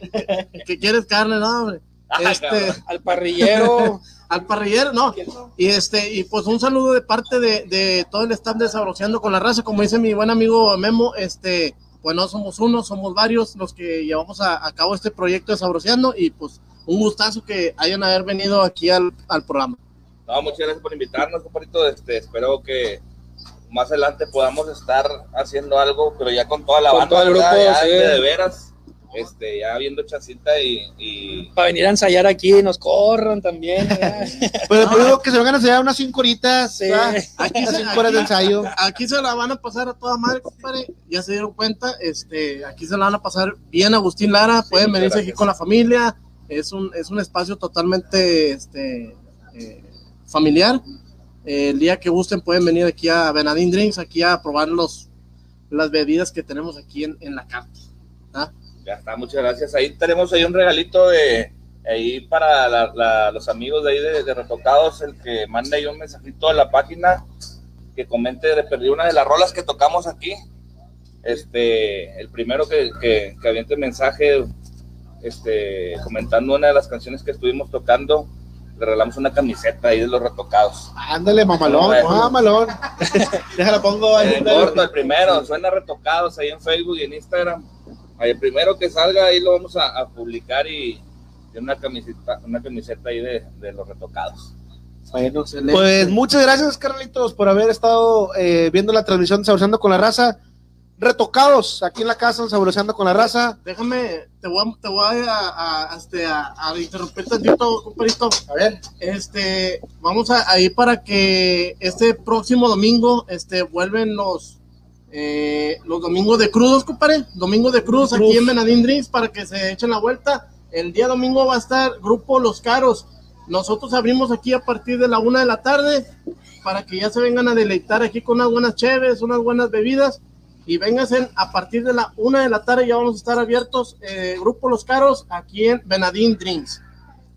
que quieres carne, no, hombre. Este, Al parrillero. al parrillero, no. Y este, y pues un saludo de parte de, de todo el staff de Sabroseando con la raza, como dice mi buen amigo Memo, este, pues no somos uno, somos varios los que llevamos a, a cabo este proyecto de Sabroseando y pues un gustazo que hayan haber venido aquí al, al programa. No, muchas gracias por invitarnos, compadrito. Este, espero que más adelante podamos estar haciendo algo, pero ya con toda la Con banda, todo el grupo, ya sí. de, veras, este, ya viendo chacita y, y para venir a ensayar aquí nos corran también. Pero te digo que se vengan a enseñar unas cinco horitas. Sí. Aquí se, cinco horas de ensayo. aquí se la van a pasar a toda madre, compadre. Ya se dieron cuenta, este, aquí se la van a pasar bien Agustín Lara, pueden muchas venirse aquí con la familia. Es un, es un espacio totalmente este, eh, familiar. El día que gusten pueden venir aquí a Benadín Drinks, aquí a probar los, las bebidas que tenemos aquí en, en la carta. ya está, muchas gracias. Ahí tenemos ahí un regalito de ahí para los amigos de ahí de, Retocados, el que mande ahí un mensajito a la página que comente de perdí una de las rolas que tocamos aquí. Este, el primero que, que, que aviente mensaje este, comentando una de las canciones que estuvimos tocando, le regalamos una camiseta ahí de los retocados. Ándale, mamalón, mamalón. Déjala pongo ahí. En corto, el primero, suena retocados ahí en Facebook y en Instagram. Ahí el primero que salga, ahí lo vamos a, a publicar y, y una camiseta, una camiseta ahí de, de los retocados. Bueno, pues muchas gracias, Carlitos, por haber estado eh, viendo la transmisión de Saboreando con la Raza. Retocados aquí en la casa, Saboreando con la Raza. Déjame, te voy a, te voy a, a- a, este, a- interrumpir tantito, compadrito. A ver. Este, vamos a, ir para que este próximo domingo, este, vuelven los, eh, los domingos de crudos, compadre. Domingos de crudos aquí Cruz. en Benadín Drinks para que se echen la vuelta. El día domingo va a estar Grupo Los Caros. Nosotros abrimos aquí a partir de la una de la tarde para que ya se vengan a deleitar aquí con unas buenas cheves, unas buenas bebidas. Y vénganse a partir de la una de la tarde, ya vamos a estar abiertos. eh, Grupo Los Caros aquí en Benadín Drinks.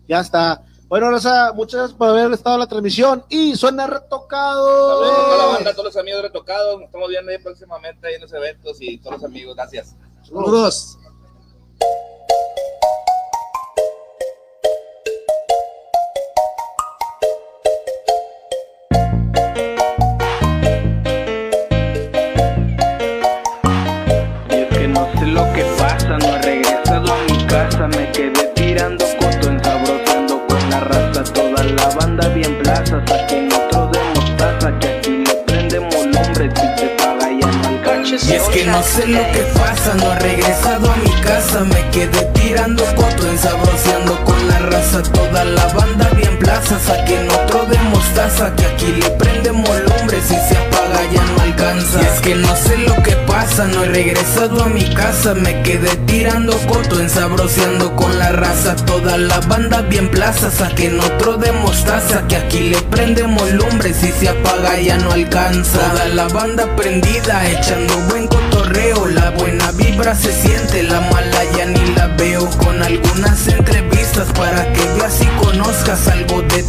Ya está. Bueno, Raza, muchas gracias por haber estado en la transmisión. Y suena retocado. Saludos a toda la banda, a todos los amigos retocados. Nos estamos viendo ahí próximamente ahí en los eventos y todos los amigos. Gracias. Saludos. Y me quedé tirando coto, ensabroceando con la raza, toda la banda bien plaza, saquen otro de mostaza, que aquí le prendemos lumbre, si te paga ya no. Y es que no sé lo que pasa, no he regresado a mi casa Me quedé tirando coto, ensabroceando con la raza Toda la banda bien plaza, saquen otro de mostaza Que aquí le prendemos lumbre, si se apaga ya no alcanza. Y es que no sé lo que pasa, no he regresado a mi casa. Me quedé tirando coto, ensabroceando con la raza. Toda la banda bien plaza, saquen otro de mostaza Que aquí le prendemos lumbre, si se apaga ya no alcanza. Toda la banda prendida, echando buen cotorreo La buena vibra se siente, la mala ya ni la veo Con algunas entrevistas para que veas y conozcas algo de